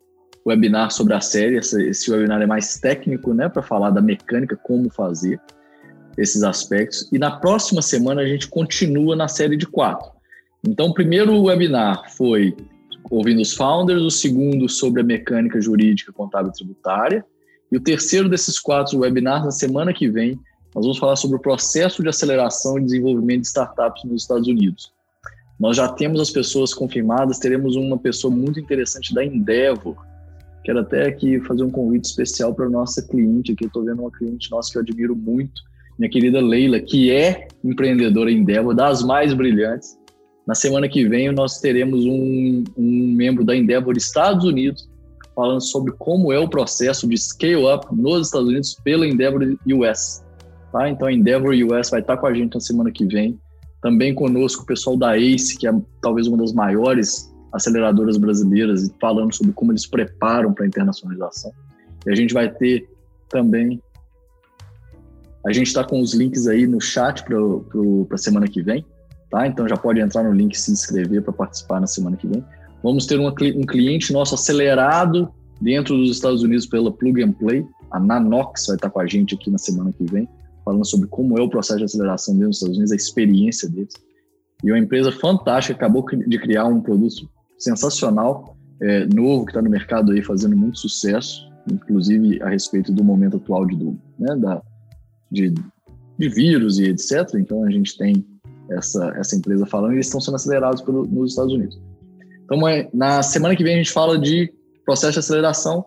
webinar sobre a série. Esse, esse webinar é mais técnico, né, para falar da mecânica, como fazer esses aspectos. E na próxima semana a gente continua na série de quatro. Então, o primeiro webinar foi ouvindo os founders, o segundo sobre a mecânica jurídica contábil tributária, E o terceiro desses quatro webinars, na semana que vem, nós vamos falar sobre o processo de aceleração e desenvolvimento de startups nos Estados Unidos. Nós já temos as pessoas confirmadas, teremos uma pessoa muito interessante da Endeavor. Quero até aqui fazer um convite especial para a nossa cliente aqui. Estou vendo uma cliente nossa que eu admiro muito, minha querida Leila, que é empreendedora Endeavor, das mais brilhantes. Na semana que vem, nós teremos um, um membro da Endeavor Estados Unidos falando sobre como é o processo de scale-up nos Estados Unidos pela Endeavor US. Tá? Então, a Endeavor US vai estar com a gente na semana que vem. Também conosco o pessoal da ACE, que é talvez uma das maiores aceleradoras brasileiras, falando sobre como eles preparam para a internacionalização. E a gente vai ter também. A gente está com os links aí no chat para a semana que vem, tá? Então já pode entrar no link e se inscrever para participar na semana que vem. Vamos ter uma, um cliente nosso acelerado dentro dos Estados Unidos pela Plug and Play. A Nanox vai estar com a gente aqui na semana que vem falando sobre como é o processo de aceleração dentro dos Estados Unidos, a experiência deles. E uma empresa fantástica, acabou de criar um produto sensacional, é, novo, que está no mercado aí fazendo muito sucesso, inclusive a respeito do momento atual de, né, da, de, de vírus e etc. Então a gente tem essa, essa empresa falando e eles estão sendo acelerados pelo, nos Estados Unidos. Então, na semana que vem a gente fala de processo de aceleração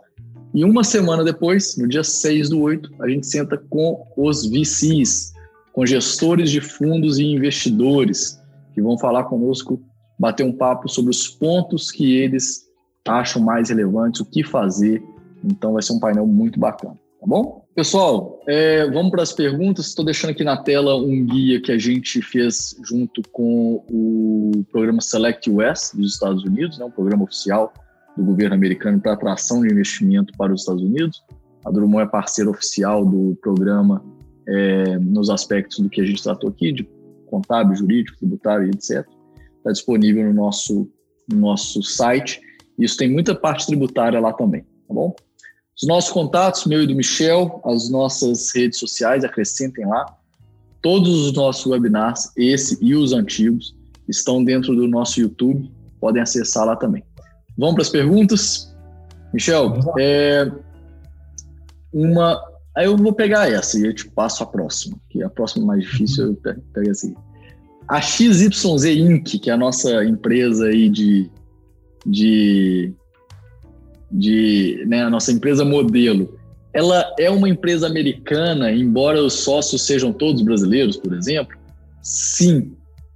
e uma semana depois, no dia 6 do 8, a gente senta com os VCs, com gestores de fundos e investidores, que vão falar conosco, bater um papo sobre os pontos que eles acham mais relevantes, o que fazer. Então vai ser um painel muito bacana, tá bom? Pessoal, é, vamos para as perguntas. Estou deixando aqui na tela um guia que a gente fez junto com o programa Select US dos Estados Unidos, né, um programa oficial do governo americano para atração de investimento para os Estados Unidos. A Drummond é parceira oficial do programa é, nos aspectos do que a gente tratou aqui, de contábil, jurídico, tributário, etc. Está disponível no nosso, no nosso site. Isso tem muita parte tributária lá também, tá bom? Os nossos contatos, meu e do Michel, as nossas redes sociais, acrescentem lá. Todos os nossos webinars, esse e os antigos, estão dentro do nosso YouTube, podem acessar lá também. Vamos para as perguntas? Michel, é, uma. Aí eu vou pegar essa e eu te passo a próxima, que a próxima é mais difícil eu pego assim. A XYZ Inc., que é a nossa empresa aí de. de, de né, a nossa empresa modelo, ela é uma empresa americana, embora os sócios sejam todos brasileiros, por exemplo? Sim,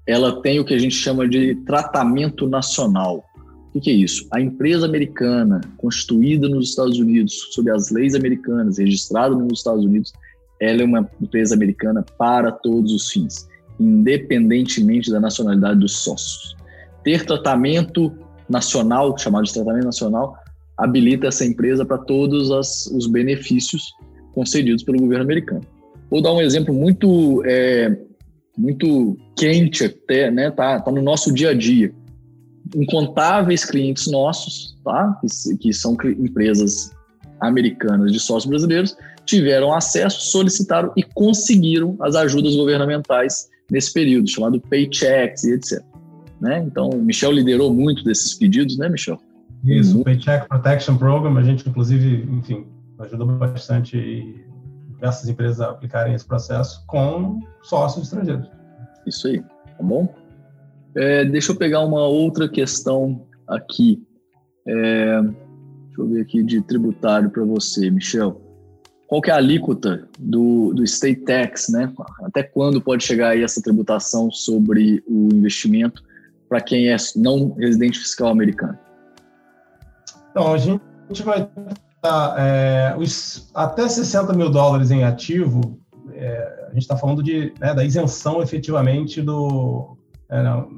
ela tem o que a gente chama de tratamento nacional. O que é isso? A empresa americana, constituída nos Estados Unidos, sob as leis americanas, registrada nos Estados Unidos, ela é uma empresa americana para todos os fins, independentemente da nacionalidade dos sócios. Ter tratamento nacional, chamado de tratamento nacional, habilita essa empresa para todos as, os benefícios concedidos pelo governo americano. Vou dar um exemplo muito, é, muito quente até, né? Tá, tá no nosso dia a dia incontáveis clientes nossos, tá? que, que são empresas americanas de sócios brasileiros, tiveram acesso, solicitaram e conseguiram as ajudas governamentais nesse período, chamado Paychecks e etc. Né? Então, o Michel liderou muito desses pedidos, né, Michel? Isso, o Paycheck Protection Program, a gente, inclusive, enfim, ajudou bastante diversas empresas a aplicarem esse processo com sócios estrangeiros. Isso aí, tá bom? É, deixa eu pegar uma outra questão aqui. É, deixa eu ver aqui de tributário para você, Michel. Qual que é a alíquota do, do state tax, né? Até quando pode chegar aí essa tributação sobre o investimento para quem é não residente fiscal americano? Então, a gente vai dar é, até 60 mil dólares em ativo, é, a gente está falando de, né, da isenção efetivamente do, é, não,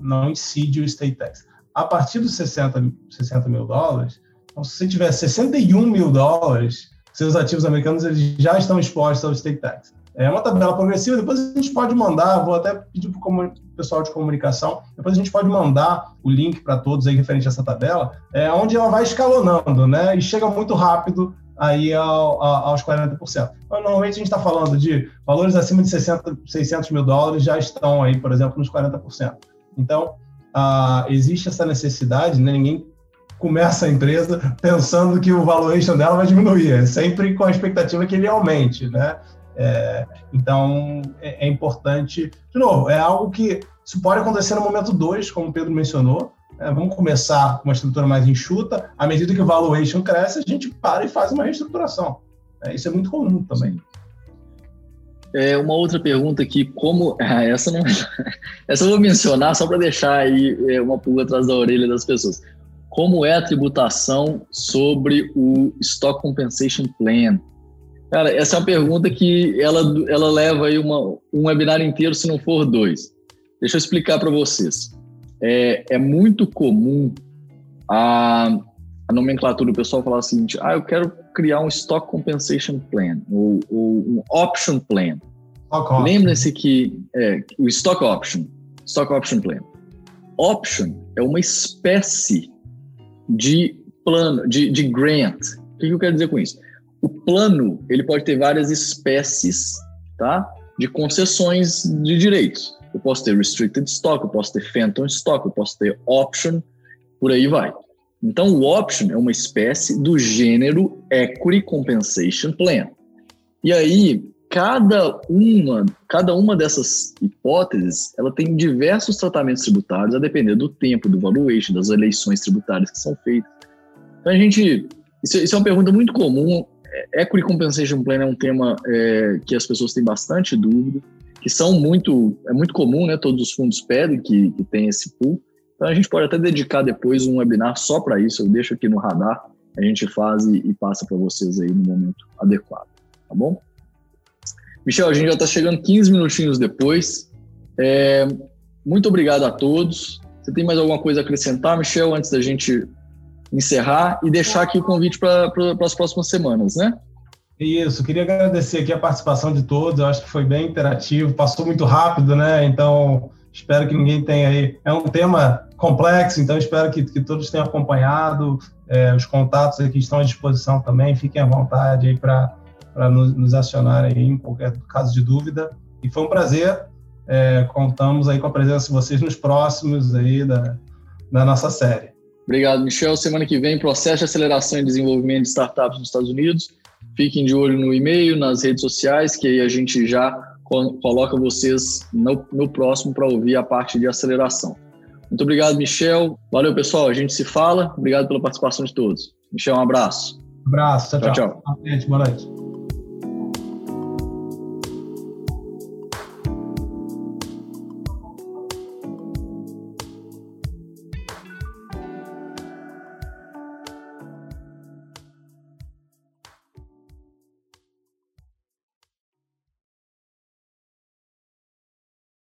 não incide o state tax. A partir dos 60, 60 mil dólares, então, se você tiver 61 mil dólares, seus ativos americanos eles já estão expostos ao state tax. É uma tabela progressiva, depois a gente pode mandar, vou até pedir para o pessoal de comunicação, depois a gente pode mandar o link para todos aí referente a essa tabela, é, onde ela vai escalonando, né? E chega muito rápido aí ao, ao, aos 40%. Então, normalmente a gente está falando de valores acima de 60, 600 mil dólares já estão aí, por exemplo, nos 40%. Então, existe essa necessidade, né? ninguém começa a empresa pensando que o valuation dela vai diminuir, é sempre com a expectativa que ele aumente, né? É, então, é, é, importante, de novo, é algo que isso pode acontecer no momento 2, como o Pedro mencionou, é, vamos começar com uma estrutura mais enxuta, à medida que o valuation cresce, a gente para e faz uma reestruturação. É, isso é muito comum também. É, uma outra pergunta aqui, como. [LAUGHS] Ah, essa não. [LAUGHS] essa eu vou mencionar só para deixar aí é, uma pulga atrás da orelha das pessoas. Como é a tributação sobre o Stock Compensation Plan? Cara, essa é uma pergunta que ela, ela leva aí uma, um webinar inteiro, se não for dois. Deixa eu explicar para vocês. É, é muito comum a, a nomenclatura do pessoal falar o seguinte: ah, eu quero criar um Stock Compensation Plan, ou, ou um Option Plan. Lembre-se que é, o Stock Option, Stock Option Plan. Option é uma espécie de plano, de, de grant. O que eu quero dizer com isso? O plano ele pode ter várias espécies, tá? De concessões de direitos. Eu posso ter restricted stock, eu posso ter phantom stock, eu posso ter option, por aí vai. Então, o option é uma espécie do gênero Equity Compensation Plan. E aí, cada uma, cada uma dessas hipóteses, ela tem diversos tratamentos tributários a depender do tempo, do valuation, das eleições tributárias que são feitas. Então, a gente... Isso, isso é uma pergunta muito comum. Equity Compensation Plan é um tema é, que as pessoas têm bastante dúvida, que são muito... É muito comum, né? Todos os fundos pedem que, que tem esse pool. Então a gente pode até dedicar depois um webinar só para isso, eu deixo aqui no radar, a gente faz e, e passa para vocês aí no momento adequado, tá bom? Michel, a gente já está chegando 15 minutinhos depois. É, muito obrigado a todos. Você tem mais alguma coisa a acrescentar, Michel, antes da gente encerrar e deixar aqui o convite para as próximas semanas, né? Isso, queria agradecer aqui a participação de todos, eu acho que foi bem interativo, passou muito rápido, né? Então, Espero que ninguém tenha aí. É um tema complexo, então espero que, que todos tenham acompanhado. É, os contatos aqui estão à disposição também. Fiquem à vontade aí para nos, nos acionar aí em qualquer caso de dúvida. E foi um prazer. É, contamos aí com a presença de vocês nos próximos aí da, da nossa série. Obrigado, Michel. Semana que vem, processo de aceleração e desenvolvimento de startups nos Estados Unidos. Fiquem de olho no e-mail, nas redes sociais, que aí a gente já coloca vocês no, no próximo para ouvir a parte de aceleração. Muito obrigado, Michel. Valeu, pessoal. A gente se fala. Obrigado pela participação de todos. Michel, um abraço. Um abraço. Tchau, tchau. tchau. tchau. Boa noite.